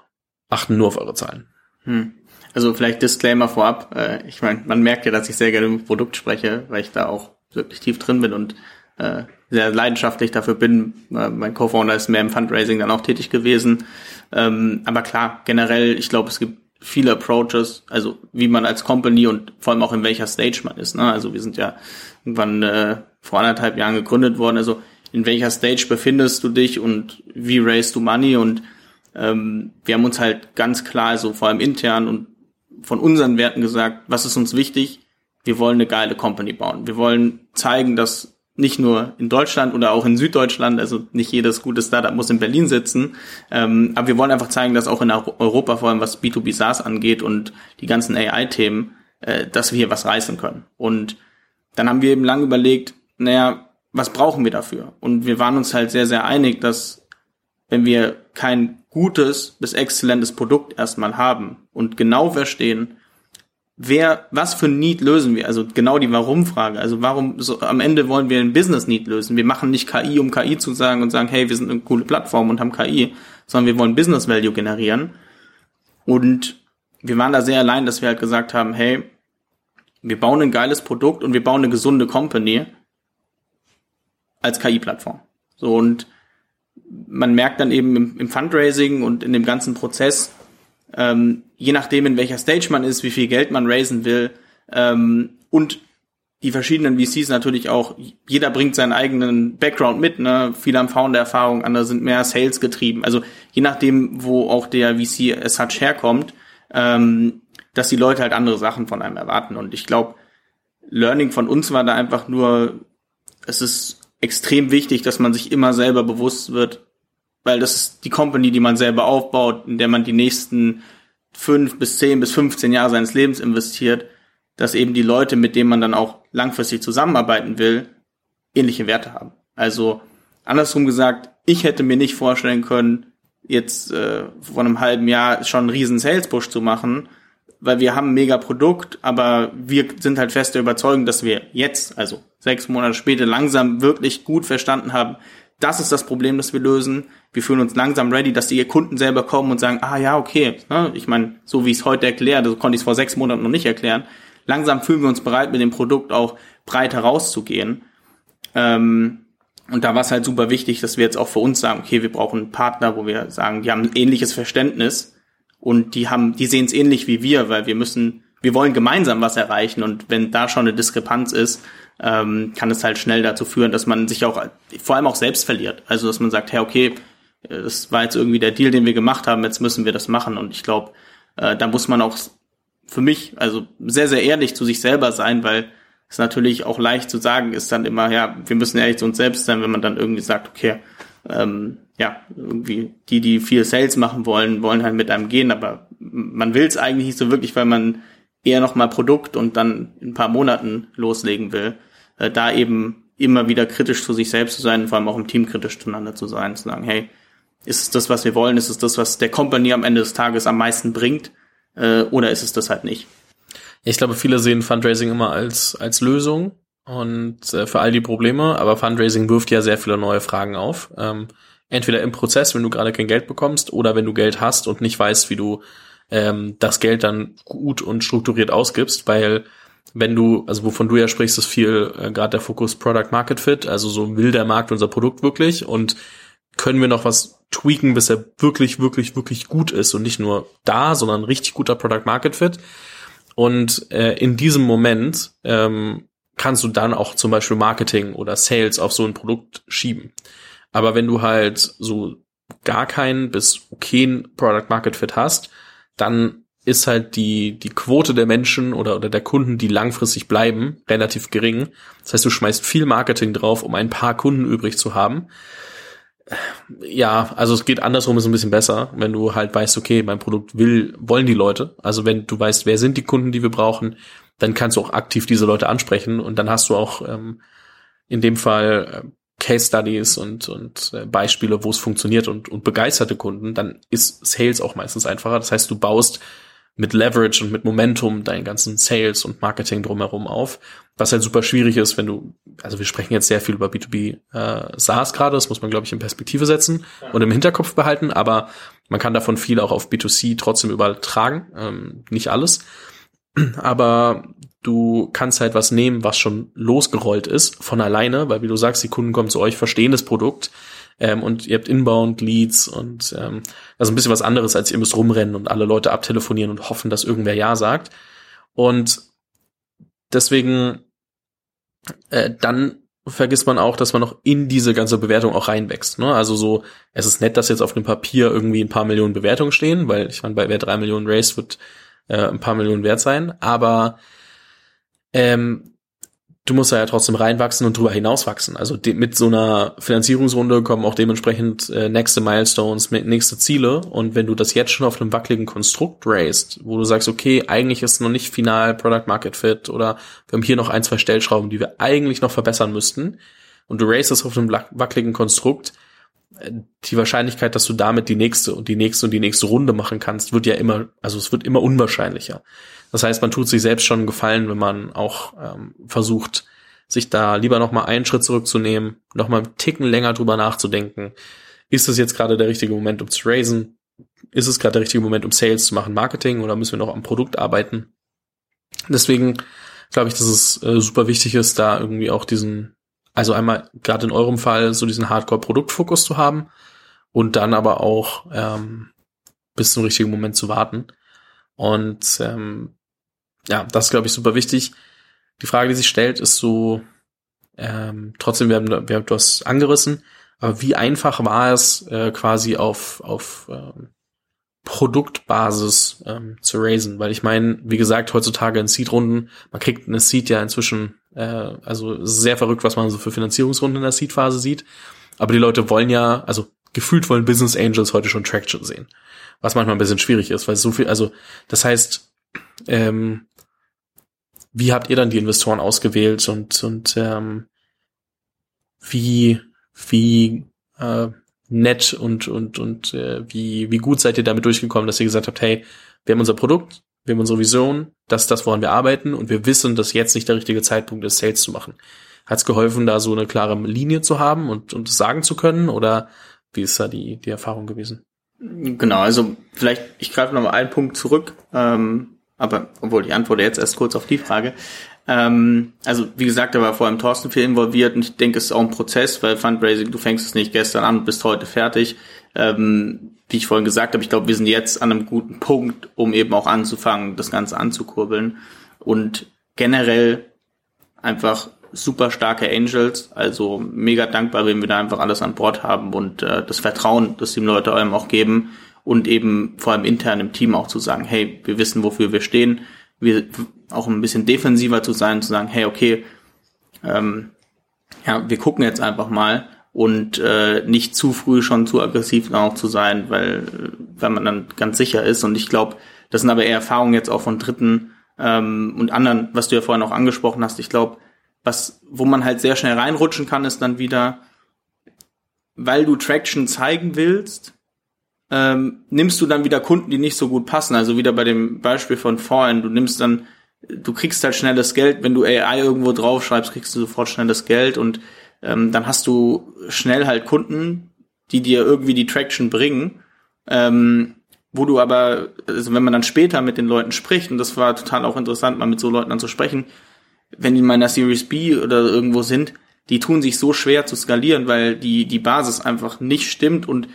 achten nur auf eure Zahlen. Hm. Also vielleicht Disclaimer vorab. Äh, ich meine, man merkt ja, dass ich sehr gerne mit Produkt spreche, weil ich da auch wirklich tief drin bin und äh, sehr leidenschaftlich dafür bin. Äh, mein Co-Founder ist mehr im Fundraising dann auch tätig gewesen. Ähm, aber klar, generell, ich glaube, es gibt viele Approaches, also wie man als Company und vor allem auch in welcher Stage man ist. Ne? Also wir sind ja irgendwann äh, vor anderthalb Jahren gegründet worden. Also in welcher Stage befindest du dich und wie raise du money und ähm, wir haben uns halt ganz klar, also vor allem intern und von unseren Werten gesagt, was ist uns wichtig? Wir wollen eine geile Company bauen. Wir wollen zeigen, dass nicht nur in Deutschland oder auch in Süddeutschland, also nicht jedes gute Startup muss in Berlin sitzen, ähm, aber wir wollen einfach zeigen, dass auch in Europa, vor allem was B2B SaaS angeht und die ganzen AI-Themen, äh, dass wir hier was reißen können. Und dann haben wir eben lang überlegt, naja, was brauchen wir dafür? Und wir waren uns halt sehr, sehr einig, dass wenn wir kein gutes bis exzellentes Produkt erstmal haben und genau verstehen, wer, was für ein Need lösen wir? Also genau die Warum-Frage. Also warum, so, am Ende wollen wir ein Business-Need lösen. Wir machen nicht KI, um KI zu sagen und sagen, hey, wir sind eine coole Plattform und haben KI, sondern wir wollen Business-Value generieren. Und wir waren da sehr allein, dass wir halt gesagt haben, hey, wir bauen ein geiles Produkt und wir bauen eine gesunde Company als KI-Plattform. So und man merkt dann eben im, im Fundraising und in dem ganzen Prozess, ähm, je nachdem, in welcher Stage man ist, wie viel Geld man raisen will ähm, und die verschiedenen VCs natürlich auch, jeder bringt seinen eigenen Background mit, ne? Viele haben Founder-Erfahrung, andere sind mehr Sales getrieben. Also je nachdem, wo auch der VC as such herkommt, ähm, dass die Leute halt andere Sachen von einem erwarten. Und ich glaube, Learning von uns war da einfach nur, es ist extrem wichtig, dass man sich immer selber bewusst wird, weil das ist die Company, die man selber aufbaut, in der man die nächsten fünf bis zehn bis 15 Jahre seines Lebens investiert, dass eben die Leute, mit denen man dann auch langfristig zusammenarbeiten will, ähnliche Werte haben. Also andersrum gesagt, ich hätte mir nicht vorstellen können, jetzt äh, vor einem halben Jahr schon einen riesen Sales Push zu machen, weil wir haben ein mega Produkt, aber wir sind halt fest der Überzeugung, dass wir jetzt, also sechs Monate später, langsam wirklich gut verstanden haben, das ist das Problem, das wir lösen. Wir fühlen uns langsam ready, dass die Kunden selber kommen und sagen, ah ja, okay, ne? ich meine, so wie ich es heute erkläre, so konnte ich es vor sechs Monaten noch nicht erklären. Langsam fühlen wir uns bereit, mit dem Produkt auch breit herauszugehen. Ähm, und da war es halt super wichtig, dass wir jetzt auch für uns sagen, okay, wir brauchen einen Partner, wo wir sagen, die haben ein ähnliches Verständnis und die haben, die sehen es ähnlich wie wir, weil wir müssen, wir wollen gemeinsam was erreichen und wenn da schon eine Diskrepanz ist, ähm, kann es halt schnell dazu führen, dass man sich auch vor allem auch selbst verliert. Also dass man sagt, hey, okay, das war jetzt irgendwie der Deal, den wir gemacht haben, jetzt müssen wir das machen. Und ich glaube, äh, da muss man auch für mich, also sehr, sehr ehrlich zu sich selber sein, weil es natürlich auch leicht zu sagen ist dann immer, ja, wir müssen ehrlich zu uns selbst sein, wenn man dann irgendwie sagt, okay, ähm, ja, irgendwie die, die viel Sales machen wollen, wollen halt mit einem gehen, aber man will es eigentlich nicht so wirklich, weil man eher nochmal Produkt und dann in ein paar Monaten loslegen will. Äh, da eben immer wieder kritisch zu sich selbst zu sein, vor allem auch im Team kritisch zueinander zu sein, zu sagen, hey, ist es das, was wir wollen? Ist es das, was der Company am Ende des Tages am meisten bringt? Äh, oder ist es das halt nicht? Ich glaube, viele sehen Fundraising immer als, als Lösung und äh, für all die Probleme, aber Fundraising wirft ja sehr viele neue Fragen auf. Ähm, entweder im Prozess, wenn du gerade kein Geld bekommst, oder wenn du Geld hast und nicht weißt, wie du ähm, das Geld dann gut und strukturiert ausgibst, weil wenn du, also wovon du ja sprichst, ist viel äh, gerade der Fokus Product Market Fit, also so will der Markt unser Produkt wirklich und können wir noch was tweaken, bis er wirklich, wirklich, wirklich gut ist und nicht nur da, sondern richtig guter Product Market Fit. Und äh, in diesem Moment ähm, kannst du dann auch zum Beispiel Marketing oder Sales auf so ein Produkt schieben. Aber wenn du halt so gar keinen bis okayen Product Market Fit hast, dann ist halt die, die Quote der Menschen oder, oder der Kunden, die langfristig bleiben, relativ gering. Das heißt, du schmeißt viel Marketing drauf, um ein paar Kunden übrig zu haben. Ja, also es geht andersrum, ist ein bisschen besser, wenn du halt weißt, okay, mein Produkt will, wollen die Leute. Also wenn du weißt, wer sind die Kunden, die wir brauchen, dann kannst du auch aktiv diese Leute ansprechen und dann hast du auch ähm, in dem Fall äh, Case Studies und, und äh, Beispiele, wo es funktioniert und, und begeisterte Kunden, dann ist Sales auch meistens einfacher. Das heißt, du baust mit Leverage und mit Momentum deinen ganzen Sales und Marketing drumherum auf. Was halt super schwierig ist, wenn du, also wir sprechen jetzt sehr viel über B2B äh, SaaS gerade, das muss man, glaube ich, in Perspektive setzen ja. und im Hinterkopf behalten, aber man kann davon viel auch auf B2C trotzdem übertragen, ähm, nicht alles. (clears throat) Aber du kannst halt was nehmen, was schon losgerollt ist von alleine, weil wie du sagst, die Kunden kommen zu euch, verstehen das Produkt, ähm, und ihr habt Inbound-Leads und ähm, das ist ein bisschen was anderes, als ihr müsst rumrennen und alle Leute abtelefonieren und hoffen, dass irgendwer Ja sagt. Und deswegen äh, dann vergisst man auch, dass man noch in diese ganze Bewertung auch reinwächst. Ne? Also so, es ist nett, dass jetzt auf dem Papier irgendwie ein paar Millionen Bewertungen stehen, weil ich meine, bei wer drei Millionen Race wird äh, ein paar Millionen wert sein, aber ähm, du musst da ja trotzdem reinwachsen und drüber hinauswachsen. Also mit so einer Finanzierungsrunde kommen auch dementsprechend äh, nächste Milestones, nächste Ziele. Und wenn du das jetzt schon auf einem wackeligen Konstrukt raised, wo du sagst, okay, eigentlich ist noch nicht final Product Market Fit oder wir haben hier noch ein, zwei Stellschrauben, die wir eigentlich noch verbessern müssten, und du raised es auf einem wackeligen Konstrukt, äh, die Wahrscheinlichkeit, dass du damit die nächste und die nächste und die nächste Runde machen kannst, wird ja immer, also es wird immer unwahrscheinlicher. Das heißt, man tut sich selbst schon Gefallen, wenn man auch ähm, versucht, sich da lieber noch mal einen Schritt zurückzunehmen, noch mal einen Ticken länger drüber nachzudenken. Ist es jetzt gerade der richtige Moment, um zu raisen? Ist es gerade der richtige Moment, um Sales zu machen, Marketing oder müssen wir noch am Produkt arbeiten? Deswegen glaube ich, dass es äh, super wichtig ist, da irgendwie auch diesen, also einmal gerade in eurem Fall so diesen Hardcore-Produktfokus zu haben und dann aber auch ähm, bis zum richtigen Moment zu warten. Und ähm, ja, das ist, glaube ich, super wichtig. Die Frage, die sich stellt, ist so, ähm, trotzdem, wir haben, wir haben du hast angerissen, aber wie einfach war es, äh, quasi auf, auf ähm, Produktbasis ähm, zu raisen? Weil ich meine, wie gesagt, heutzutage in Seed-Runden, man kriegt eine Seed ja inzwischen, äh, also sehr verrückt, was man so für Finanzierungsrunden in der Seed-Phase sieht. Aber die Leute wollen ja, also gefühlt wollen Business Angels heute schon Traction sehen. Was manchmal ein bisschen schwierig ist, weil so viel, also das heißt, ähm, wie habt ihr dann die Investoren ausgewählt und, und ähm, wie, wie äh, nett und, und, und äh, wie, wie gut seid ihr damit durchgekommen, dass ihr gesagt habt, hey, wir haben unser Produkt, wir haben unsere Vision, das ist das, woran wir arbeiten und wir wissen, dass jetzt nicht der richtige Zeitpunkt ist, Sales zu machen. Hat es geholfen, da so eine klare Linie zu haben und, und sagen zu können oder wie ist da die, die Erfahrung gewesen? Genau, also vielleicht, ich greife nochmal einen Punkt zurück. Ähm, aber obwohl ich antworte jetzt erst kurz auf die Frage. Ähm, also wie gesagt, da war vor allem Thorsten viel involviert und ich denke, es ist auch ein Prozess, weil Fundraising, du fängst es nicht gestern an und bist heute fertig. Ähm, wie ich vorhin gesagt habe, ich glaube, wir sind jetzt an einem guten Punkt, um eben auch anzufangen, das Ganze anzukurbeln. Und generell einfach super starke Angels, also mega dankbar, wenn wir da einfach alles an Bord haben und äh, das Vertrauen, das die Leute einem auch geben und eben vor allem intern im Team auch zu sagen, hey, wir wissen, wofür wir stehen, wir auch ein bisschen defensiver zu sein, zu sagen, hey, okay, ähm, ja, wir gucken jetzt einfach mal und äh, nicht zu früh schon zu aggressiv auch zu sein, weil, weil man dann ganz sicher ist. Und ich glaube, das sind aber eher Erfahrungen jetzt auch von Dritten ähm, und anderen, was du ja vorhin auch angesprochen hast. Ich glaube, was, wo man halt sehr schnell reinrutschen kann, ist dann wieder, weil du Traction zeigen willst, ähm, nimmst du dann wieder Kunden, die nicht so gut passen. Also wieder bei dem Beispiel von vorhin, du nimmst dann, du kriegst halt schnelles Geld, wenn du AI irgendwo draufschreibst, kriegst du sofort schnelles Geld und ähm, dann hast du schnell halt Kunden, die dir irgendwie die Traction bringen. Ähm, wo du aber, also wenn man dann später mit den Leuten spricht, und das war total auch interessant, mal mit so Leuten dann zu sprechen, wenn die in meiner Series B oder irgendwo sind, die tun sich so schwer zu skalieren, weil die, die Basis einfach nicht stimmt und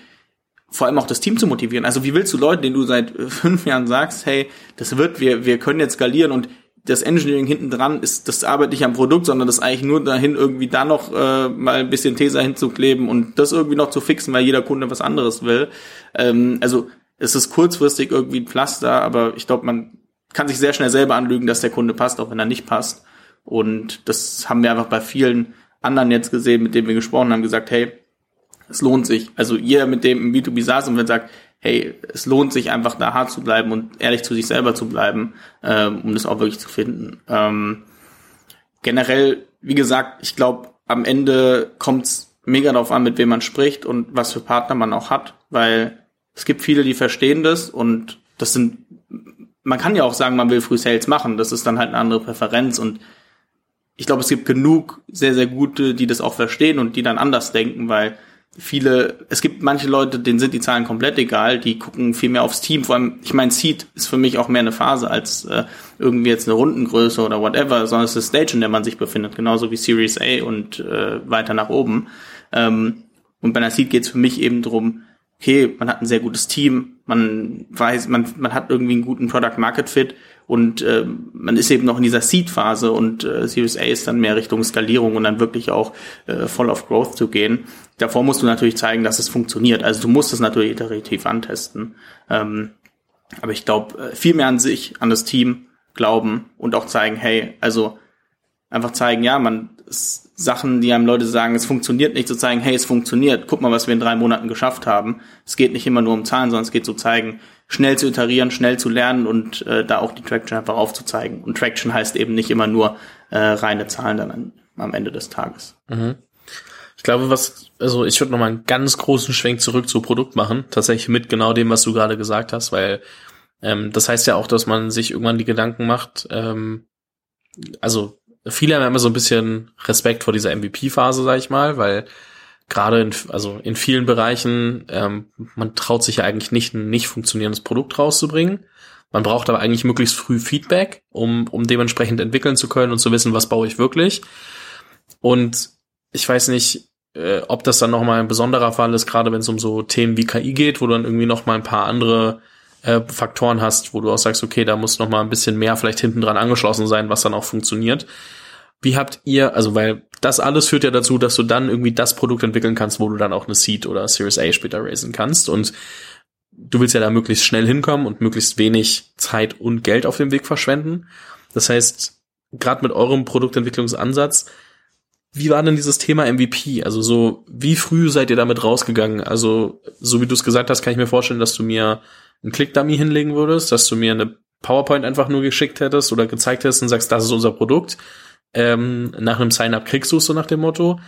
vor allem auch das Team zu motivieren. Also wie willst du Leuten, denen du seit fünf Jahren sagst, hey, das wird, wir, wir können jetzt skalieren und das Engineering hinten dran ist, das arbeitet nicht am Produkt, sondern das eigentlich nur dahin, irgendwie da noch äh, mal ein bisschen Tesa hinzukleben und das irgendwie noch zu fixen, weil jeder Kunde was anderes will. Ähm, also es ist kurzfristig irgendwie ein Pflaster, aber ich glaube, man kann sich sehr schnell selber anlügen, dass der Kunde passt, auch wenn er nicht passt. Und das haben wir einfach bei vielen anderen jetzt gesehen, mit denen wir gesprochen haben, gesagt, hey, es lohnt sich. Also jeder, mit dem im B2B saß und sagt, hey, es lohnt sich einfach da hart zu bleiben und ehrlich zu sich selber zu bleiben, ähm, um das auch wirklich zu finden. Ähm, generell, wie gesagt, ich glaube, am Ende kommt es mega darauf an, mit wem man spricht und was für Partner man auch hat, weil es gibt viele, die verstehen das und das sind, man kann ja auch sagen, man will früh Sales machen, das ist dann halt eine andere Präferenz und ich glaube, es gibt genug sehr, sehr gute, die das auch verstehen und die dann anders denken, weil viele, es gibt manche Leute, denen sind die Zahlen komplett egal, die gucken viel mehr aufs Team. Vor allem, ich meine, Seed ist für mich auch mehr eine Phase als äh, irgendwie jetzt eine Rundengröße oder whatever, sondern es ist Stage, in der man sich befindet, genauso wie Series A und äh, weiter nach oben. Ähm, und bei einer Seed geht es für mich eben drum, okay, man hat ein sehr gutes Team, man weiß, man, man hat irgendwie einen guten Product Market Fit und äh, man ist eben noch in dieser Seed-Phase und äh, Series A ist dann mehr Richtung Skalierung und dann wirklich auch äh, voll auf Growth zu gehen. Davor musst du natürlich zeigen, dass es funktioniert. Also du musst es natürlich iterativ antesten. Ähm, aber ich glaube, äh, viel mehr an sich, an das Team glauben und auch zeigen, hey, also einfach zeigen, ja, man Sachen, die einem Leute sagen, es funktioniert nicht, zu zeigen, hey, es funktioniert, guck mal, was wir in drei Monaten geschafft haben. Es geht nicht immer nur um Zahlen, sondern es geht zu zeigen, schnell zu iterieren, schnell zu lernen und äh, da auch die Traction einfach aufzuzeigen. Und Traction heißt eben nicht immer nur äh, reine Zahlen dann an, am Ende des Tages. Mhm. Ich glaube, was, also ich würde noch mal einen ganz großen Schwenk zurück zu Produkt machen, tatsächlich mit genau dem, was du gerade gesagt hast, weil ähm, das heißt ja auch, dass man sich irgendwann die Gedanken macht, ähm, also viele haben immer so ein bisschen Respekt vor dieser MVP-Phase, sag ich mal, weil gerade in, also in vielen Bereichen, ähm, man traut sich ja eigentlich nicht, ein nicht funktionierendes Produkt rauszubringen. Man braucht aber eigentlich möglichst früh Feedback, um, um dementsprechend entwickeln zu können und zu wissen, was baue ich wirklich. Und ich weiß nicht, äh, ob das dann nochmal ein besonderer Fall ist, gerade wenn es um so Themen wie KI geht, wo dann irgendwie nochmal ein paar andere äh, Faktoren hast, wo du auch sagst, okay, da muss nochmal ein bisschen mehr vielleicht hinten dran angeschlossen sein, was dann auch funktioniert. Wie habt ihr, also weil das alles führt ja dazu, dass du dann irgendwie das Produkt entwickeln kannst, wo du dann auch eine Seed oder Series A später raisen kannst und du willst ja da möglichst schnell hinkommen und möglichst wenig Zeit und Geld auf dem Weg verschwenden. Das heißt, gerade mit eurem Produktentwicklungsansatz, wie war denn dieses Thema MVP? Also so, wie früh seid ihr damit rausgegangen? Also, so wie du es gesagt hast, kann ich mir vorstellen, dass du mir einen Click-Dummy hinlegen würdest, dass du mir eine PowerPoint einfach nur geschickt hättest oder gezeigt hättest und sagst, das ist unser Produkt ähm, nach einem Sign-up kriegst du so nach dem Motto.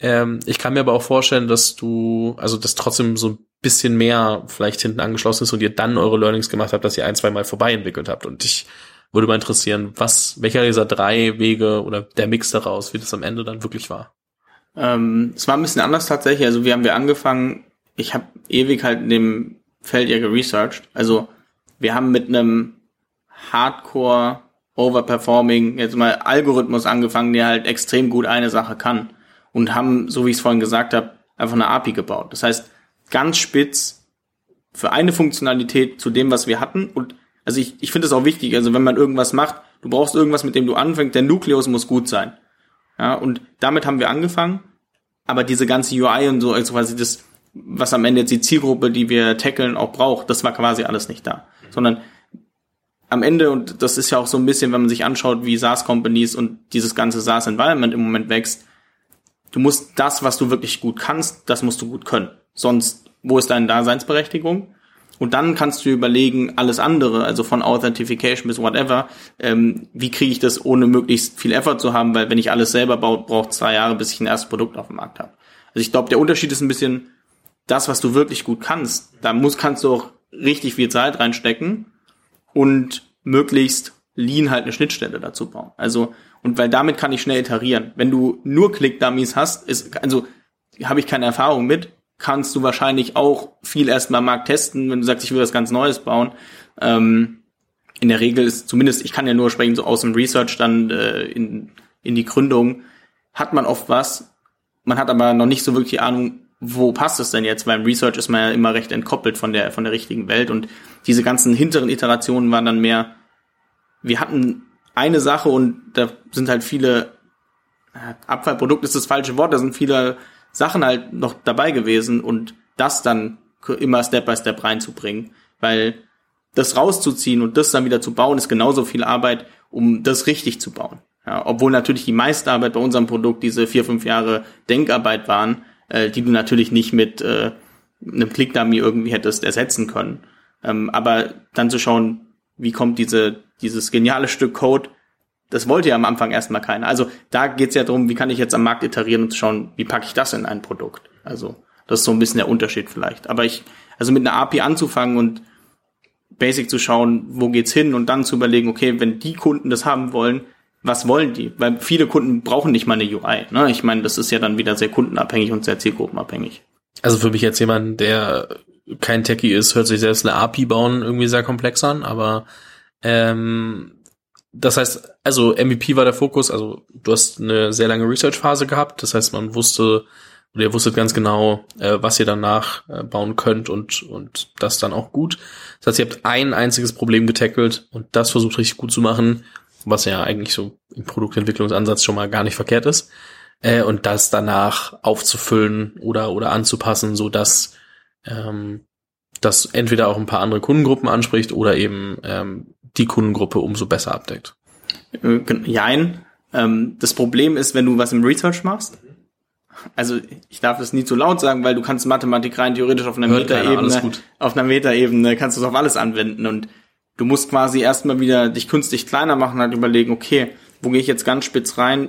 Ähm, ich kann mir aber auch vorstellen, dass du, also dass trotzdem so ein bisschen mehr vielleicht hinten angeschlossen ist und ihr dann eure Learnings gemacht habt, dass ihr ein, zwei Mal vorbei entwickelt habt. Und ich würde mal interessieren, was, welcher dieser drei Wege oder der Mix daraus, wie das am Ende dann wirklich war. Ähm, es war ein bisschen anders tatsächlich. Also wie haben wir angefangen? Ich habe ewig halt in dem Feld ja geresearched. Also wir haben mit einem Hardcore Overperforming, jetzt mal Algorithmus angefangen, der halt extrem gut eine Sache kann. Und haben, so wie ich es vorhin gesagt habe, einfach eine API gebaut. Das heißt, ganz spitz für eine Funktionalität zu dem, was wir hatten. Und also ich, ich finde es auch wichtig, also wenn man irgendwas macht, du brauchst irgendwas, mit dem du anfängst, der Nukleus muss gut sein. Ja, und damit haben wir angefangen. Aber diese ganze UI und so, also quasi das, was am Ende jetzt die Zielgruppe, die wir tackeln, auch braucht, das war quasi alles nicht da. Sondern am Ende, und das ist ja auch so ein bisschen, wenn man sich anschaut, wie SaaS-Companies und dieses ganze SaaS-Environment im Moment wächst, du musst das, was du wirklich gut kannst, das musst du gut können. Sonst, wo ist deine Daseinsberechtigung? Und dann kannst du überlegen, alles andere, also von Authentification bis whatever, ähm, wie kriege ich das, ohne möglichst viel Effort zu haben, weil wenn ich alles selber baue, braucht zwei Jahre, bis ich ein erstes Produkt auf dem Markt habe. Also ich glaube, der Unterschied ist ein bisschen das, was du wirklich gut kannst. Da muss, kannst du auch richtig viel Zeit reinstecken und möglichst lean halt eine Schnittstelle dazu bauen. Also, und weil damit kann ich schnell iterieren. Wenn du nur Click-Dummies hast, ist, also, habe ich keine Erfahrung mit, kannst du wahrscheinlich auch viel erstmal Markt testen, wenn du sagst, ich will was ganz Neues bauen. Ähm, in der Regel ist zumindest, ich kann ja nur sprechen, so aus dem Research dann äh, in, in die Gründung, hat man oft was, man hat aber noch nicht so wirklich die Ahnung, wo passt es denn jetzt? Weil im Research ist man ja immer recht entkoppelt von der, von der richtigen Welt und diese ganzen hinteren Iterationen waren dann mehr, wir hatten eine Sache und da sind halt viele Abfallprodukt ist das falsche Wort, da sind viele Sachen halt noch dabei gewesen und das dann immer Step by Step reinzubringen, weil das rauszuziehen und das dann wieder zu bauen, ist genauso viel Arbeit, um das richtig zu bauen. Ja, obwohl natürlich die meiste Arbeit bei unserem Produkt diese vier, fünf Jahre Denkarbeit waren, äh, die du natürlich nicht mit äh, einem Clickdummy irgendwie hättest ersetzen können. Ähm, aber dann zu schauen, wie kommt diese, dieses geniale Stück Code, das wollte ja am Anfang erstmal keiner. Also da geht's ja darum, wie kann ich jetzt am Markt iterieren und schauen, wie packe ich das in ein Produkt. Also das ist so ein bisschen der Unterschied vielleicht. Aber ich, also mit einer API anzufangen und basic zu schauen, wo geht's hin und dann zu überlegen, okay, wenn die Kunden das haben wollen, was wollen die? Weil viele Kunden brauchen nicht mal eine UI. Ne? Ich meine, das ist ja dann wieder sehr kundenabhängig und sehr zielgruppenabhängig. Also für mich jetzt jemand, der kein Techie ist, hört sich selbst eine API bauen irgendwie sehr komplex an, aber ähm, das heißt, also MVP war der Fokus, also du hast eine sehr lange Research-Phase gehabt, das heißt, man wusste, oder ihr wusstet ganz genau, äh, was ihr danach äh, bauen könnt und, und das dann auch gut. Das heißt, ihr habt ein einziges Problem getackelt und das versucht richtig gut zu machen, was ja eigentlich so im Produktentwicklungsansatz schon mal gar nicht verkehrt ist, äh, und das danach aufzufüllen oder, oder anzupassen, so dass ähm, das entweder auch ein paar andere Kundengruppen anspricht oder eben ähm, die Kundengruppe umso besser abdeckt. Äh, Jein. Ähm, das Problem ist, wenn du was im Research machst, also ich darf das nie zu laut sagen, weil du kannst Mathematik rein theoretisch auf einer Metaebene, auf einer Metaebene kannst du es auf alles anwenden und du musst quasi erstmal wieder dich künstlich kleiner machen, halt überlegen, okay, wo gehe ich jetzt ganz spitz rein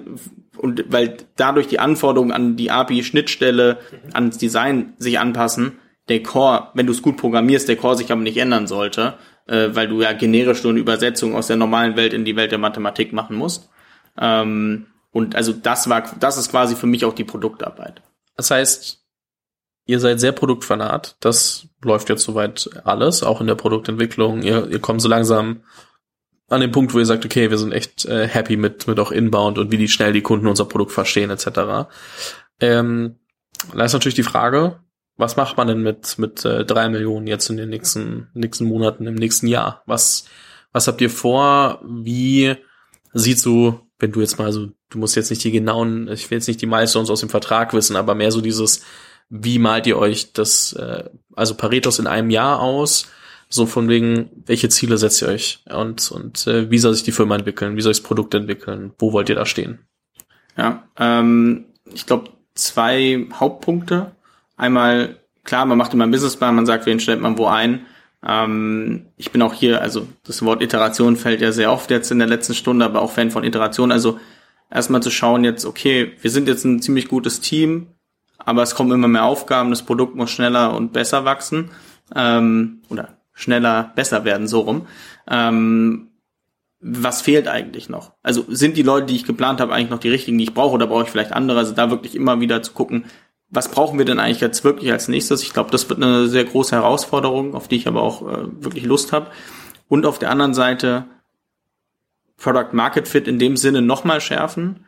und weil dadurch die Anforderungen an die API-Schnittstelle, ans Design sich anpassen, der Core, wenn du es gut programmierst, der Core sich aber nicht ändern sollte, äh, weil du ja generisch nur eine Übersetzung aus der normalen Welt in die Welt der Mathematik machen musst. Ähm, und also das war, das ist quasi für mich auch die Produktarbeit. Das heißt, ihr seid sehr produktfanat. Das läuft jetzt soweit alles, auch in der Produktentwicklung. Ihr, ihr kommt so langsam an den Punkt, wo ihr sagt, okay, wir sind echt äh, happy mit, mit auch Inbound und wie die schnell die Kunden unser Produkt verstehen, etc. Ähm, da ist natürlich die Frage, was macht man denn mit, mit äh, drei Millionen jetzt in den nächsten, nächsten Monaten, im nächsten Jahr? Was, was habt ihr vor? Wie sieht so wenn du jetzt mal so, du musst jetzt nicht die genauen, ich will jetzt nicht die Milestones aus dem Vertrag wissen, aber mehr so dieses, wie malt ihr euch das, äh, also Paretos in einem Jahr aus? So von wegen, welche Ziele setzt ihr euch und, und äh, wie soll sich die Firma entwickeln? Wie soll sich das Produkt entwickeln? Wo wollt ihr da stehen? Ja, ähm, ich glaube zwei Hauptpunkte. Einmal, klar, man macht immer einen Businessplan, man sagt, wen stellt man wo ein. Ähm, ich bin auch hier, also das Wort Iteration fällt ja sehr oft jetzt in der letzten Stunde, aber auch Fan von Iteration. Also erstmal zu schauen jetzt, okay, wir sind jetzt ein ziemlich gutes Team, aber es kommen immer mehr Aufgaben, das Produkt muss schneller und besser wachsen ähm, oder schneller besser werden, so rum. Ähm, was fehlt eigentlich noch? Also sind die Leute, die ich geplant habe, eigentlich noch die richtigen, die ich brauche, oder brauche ich vielleicht andere? Also da wirklich immer wieder zu gucken, was brauchen wir denn eigentlich jetzt wirklich als nächstes? Ich glaube, das wird eine sehr große Herausforderung, auf die ich aber auch äh, wirklich Lust habe. Und auf der anderen Seite Product Market Fit in dem Sinne nochmal schärfen.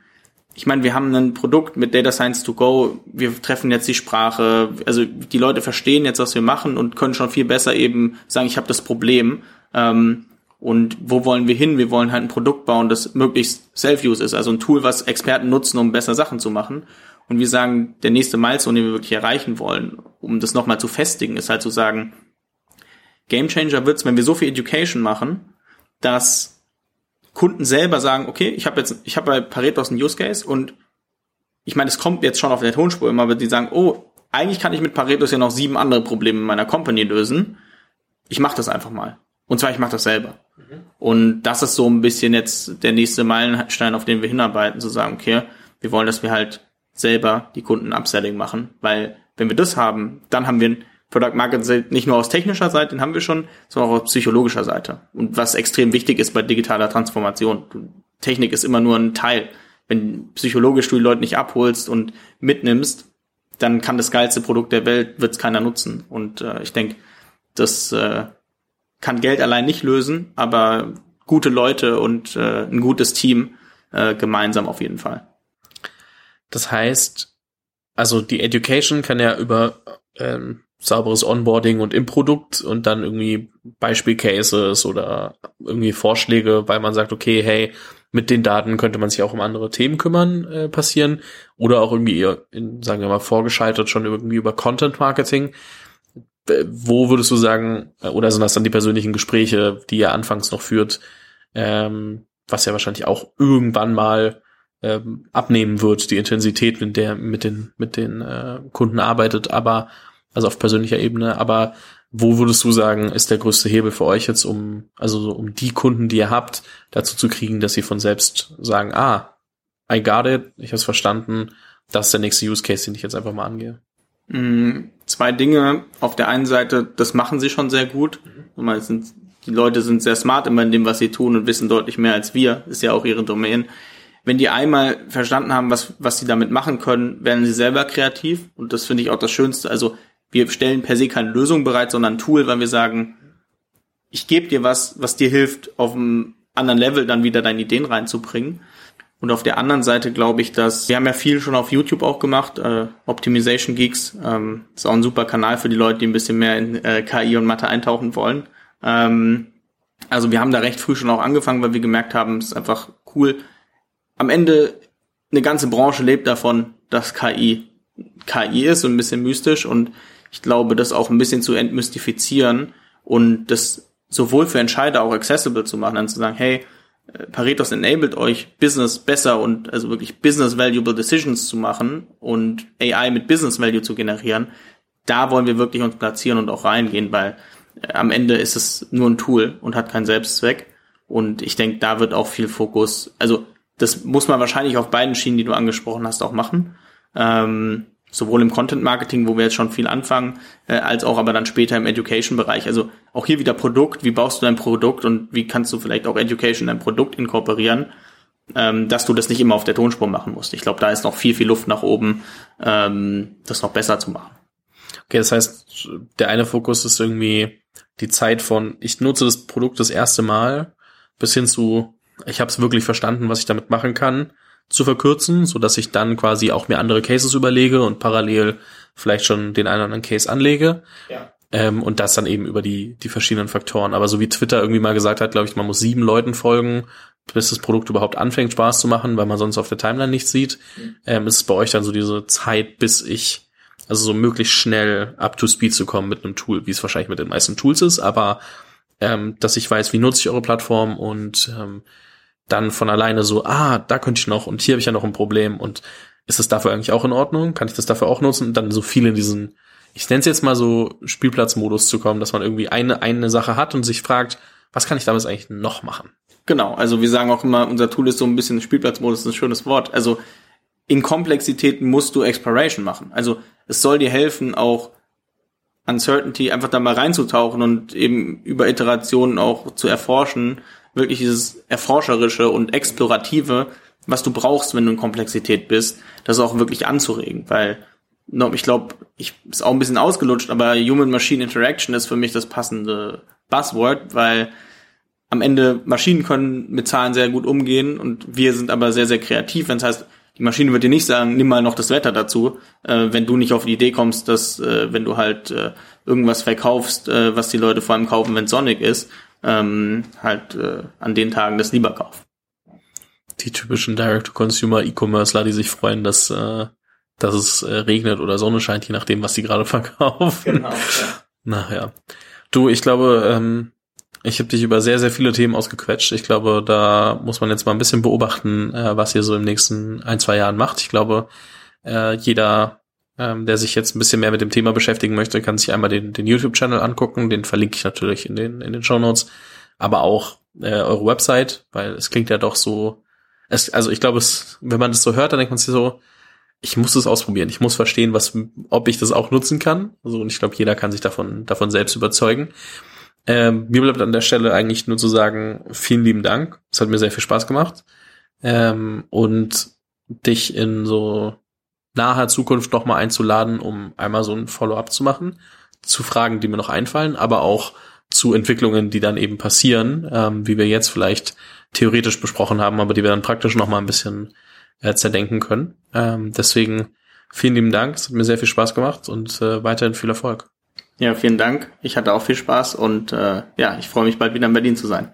Ich meine, wir haben ein Produkt mit Data Science to Go, wir treffen jetzt die Sprache, also die Leute verstehen jetzt, was wir machen und können schon viel besser eben sagen, ich habe das Problem. Ähm, und wo wollen wir hin? Wir wollen halt ein Produkt bauen, das möglichst Self-Use ist, also ein Tool, was Experten nutzen, um besser Sachen zu machen. Und wir sagen, der nächste Milestone, den wir wirklich erreichen wollen, um das nochmal zu festigen, ist halt zu sagen, Game Changer wird's, wenn wir so viel Education machen, dass Kunden selber sagen, okay, ich habe jetzt, ich habe bei Paretos einen Use Case und ich meine, es kommt jetzt schon auf der Tonspur immer, aber die sagen, oh, eigentlich kann ich mit Paretos ja noch sieben andere Probleme in meiner Company lösen. Ich mache das einfach mal. Und zwar, ich mache das selber. Mhm. Und das ist so ein bisschen jetzt der nächste Meilenstein, auf den wir hinarbeiten, zu sagen, okay, wir wollen, dass wir halt selber die Kunden Upselling machen, weil wenn wir das haben, dann haben wir ein Product Market nicht nur aus technischer Seite, den haben wir schon, sondern auch aus psychologischer Seite. Und was extrem wichtig ist bei digitaler Transformation. Technik ist immer nur ein Teil. Wenn psychologisch du die Leute nicht abholst und mitnimmst, dann kann das geilste Produkt der Welt, wird es keiner nutzen. Und äh, ich denke, das äh, kann Geld allein nicht lösen, aber gute Leute und äh, ein gutes Team äh, gemeinsam auf jeden Fall. Das heißt, also die Education kann ja über ähm, sauberes Onboarding und im Produkt und dann irgendwie Beispielcases oder irgendwie Vorschläge, weil man sagt, okay, hey, mit den Daten könnte man sich auch um andere Themen kümmern, äh, passieren. Oder auch irgendwie, in, sagen wir mal, vorgeschaltet schon irgendwie über Content Marketing. Wo würdest du sagen, äh, oder sind das dann die persönlichen Gespräche, die ihr anfangs noch führt, ähm, was ja wahrscheinlich auch irgendwann mal ähm, abnehmen wird, die Intensität, mit der mit den mit den äh, Kunden arbeitet, aber also auf persönlicher Ebene, aber wo würdest du sagen, ist der größte Hebel für euch jetzt, um also so um die Kunden, die ihr habt, dazu zu kriegen, dass sie von selbst sagen, ah, I got it, ich habe es verstanden, das ist der nächste Use Case, den ich jetzt einfach mal angehe. Mm, zwei Dinge. Auf der einen Seite, das machen sie schon sehr gut. Sind, die Leute sind sehr smart immer in dem, was sie tun und wissen deutlich mehr als wir. Ist ja auch ihre Domain wenn die einmal verstanden haben, was, was sie damit machen können, werden sie selber kreativ. Und das finde ich auch das Schönste. Also wir stellen per se keine Lösung bereit, sondern ein Tool, weil wir sagen, ich gebe dir was, was dir hilft, auf einem anderen Level dann wieder deine Ideen reinzubringen. Und auf der anderen Seite glaube ich, dass wir haben ja viel schon auf YouTube auch gemacht, äh, Optimization Geeks ähm, ist auch ein super Kanal für die Leute, die ein bisschen mehr in äh, KI und Mathe eintauchen wollen. Ähm, also wir haben da recht früh schon auch angefangen, weil wir gemerkt haben, es ist einfach cool, am Ende eine ganze Branche lebt davon, dass KI KI ist und ein bisschen mystisch und ich glaube, das auch ein bisschen zu entmystifizieren und das sowohl für Entscheider auch accessible zu machen, dann zu sagen, hey, äh, Paretos enabled euch, Business besser und also wirklich Business Valuable Decisions zu machen und AI mit Business Value zu generieren. Da wollen wir wirklich uns platzieren und auch reingehen, weil äh, am Ende ist es nur ein Tool und hat keinen Selbstzweck. Und ich denke, da wird auch viel Fokus, also das muss man wahrscheinlich auf beiden Schienen, die du angesprochen hast, auch machen. Ähm, sowohl im Content Marketing, wo wir jetzt schon viel anfangen, äh, als auch aber dann später im Education Bereich. Also auch hier wieder Produkt, wie baust du dein Produkt und wie kannst du vielleicht auch Education dein Produkt inkorporieren, ähm, dass du das nicht immer auf der Tonspur machen musst. Ich glaube, da ist noch viel, viel Luft nach oben, ähm, das noch besser zu machen. Okay, das heißt, der eine Fokus ist irgendwie die Zeit von, ich nutze das Produkt das erste Mal, bis hin zu, ich habe es wirklich verstanden, was ich damit machen kann, zu verkürzen, so dass ich dann quasi auch mir andere Cases überlege und parallel vielleicht schon den einen oder anderen Case anlege. Ja. Ähm, und das dann eben über die, die verschiedenen Faktoren. Aber so wie Twitter irgendwie mal gesagt hat, glaube ich, man muss sieben Leuten folgen, bis das Produkt überhaupt anfängt Spaß zu machen, weil man sonst auf der Timeline nichts sieht. Mhm. Ähm, ist es bei euch dann so diese Zeit, bis ich, also so möglichst schnell up to speed zu kommen mit einem Tool, wie es wahrscheinlich mit den meisten Tools ist, aber ähm, dass ich weiß, wie nutze ich eure Plattform und ähm, dann von alleine so, ah, da könnte ich noch und hier habe ich ja noch ein Problem und ist das dafür eigentlich auch in Ordnung? Kann ich das dafür auch nutzen? Und dann so viel in diesen, ich nenne es jetzt mal so Spielplatzmodus zu kommen, dass man irgendwie eine, eine Sache hat und sich fragt, was kann ich damit eigentlich noch machen? Genau, also wir sagen auch immer, unser Tool ist so ein bisschen Spielplatzmodus, ist ein schönes Wort. Also in Komplexitäten musst du Exploration machen. Also es soll dir helfen, auch Uncertainty einfach da mal reinzutauchen und eben über Iterationen auch zu erforschen, wirklich dieses erforscherische und explorative, was du brauchst, wenn du in Komplexität bist, das auch wirklich anzuregen, weil ich glaube, ich ist auch ein bisschen ausgelutscht, aber Human-Machine Interaction ist für mich das passende Buzzword, weil am Ende Maschinen können mit Zahlen sehr gut umgehen und wir sind aber sehr, sehr kreativ, wenn es heißt, die Maschine wird dir nicht sagen, nimm mal noch das Wetter dazu, äh, wenn du nicht auf die Idee kommst, dass äh, wenn du halt äh, irgendwas verkaufst, äh, was die Leute vor allem kaufen, wenn sonnig ist, ähm, halt äh, an den Tagen das lieber kaufen. Die typischen Direct-to-Consumer-E-Commercer, die sich freuen, dass, äh, dass es äh, regnet oder Sonne scheint, je nachdem, was sie gerade (laughs) verkaufen. Genau, ja. Naja. Du, ich glaube, ähm, ich habe dich über sehr, sehr viele Themen ausgequetscht. Ich glaube, da muss man jetzt mal ein bisschen beobachten, äh, was ihr so im nächsten ein, zwei Jahren macht. Ich glaube, äh, jeder, ähm, der sich jetzt ein bisschen mehr mit dem Thema beschäftigen möchte, kann sich einmal den, den YouTube-Channel angucken. Den verlinke ich natürlich in den, in den Show Notes. Aber auch äh, eure Website, weil es klingt ja doch so. Es, also ich glaube, wenn man das so hört, dann denkt man sich so, ich muss es ausprobieren. Ich muss verstehen, was, ob ich das auch nutzen kann. Also, und ich glaube, jeder kann sich davon, davon selbst überzeugen. Ähm, mir bleibt an der Stelle eigentlich nur zu sagen, vielen lieben Dank. Es hat mir sehr viel Spaß gemacht. Ähm, und dich in so naher Zukunft noch mal einzuladen, um einmal so ein Follow-up zu machen, zu Fragen, die mir noch einfallen, aber auch zu Entwicklungen, die dann eben passieren, ähm, wie wir jetzt vielleicht theoretisch besprochen haben, aber die wir dann praktisch noch mal ein bisschen äh, zerdenken können. Ähm, deswegen vielen lieben Dank, es hat mir sehr viel Spaß gemacht und äh, weiterhin viel Erfolg. Ja, vielen Dank. Ich hatte auch viel Spaß und äh, ja, ich freue mich bald wieder in Berlin zu sein.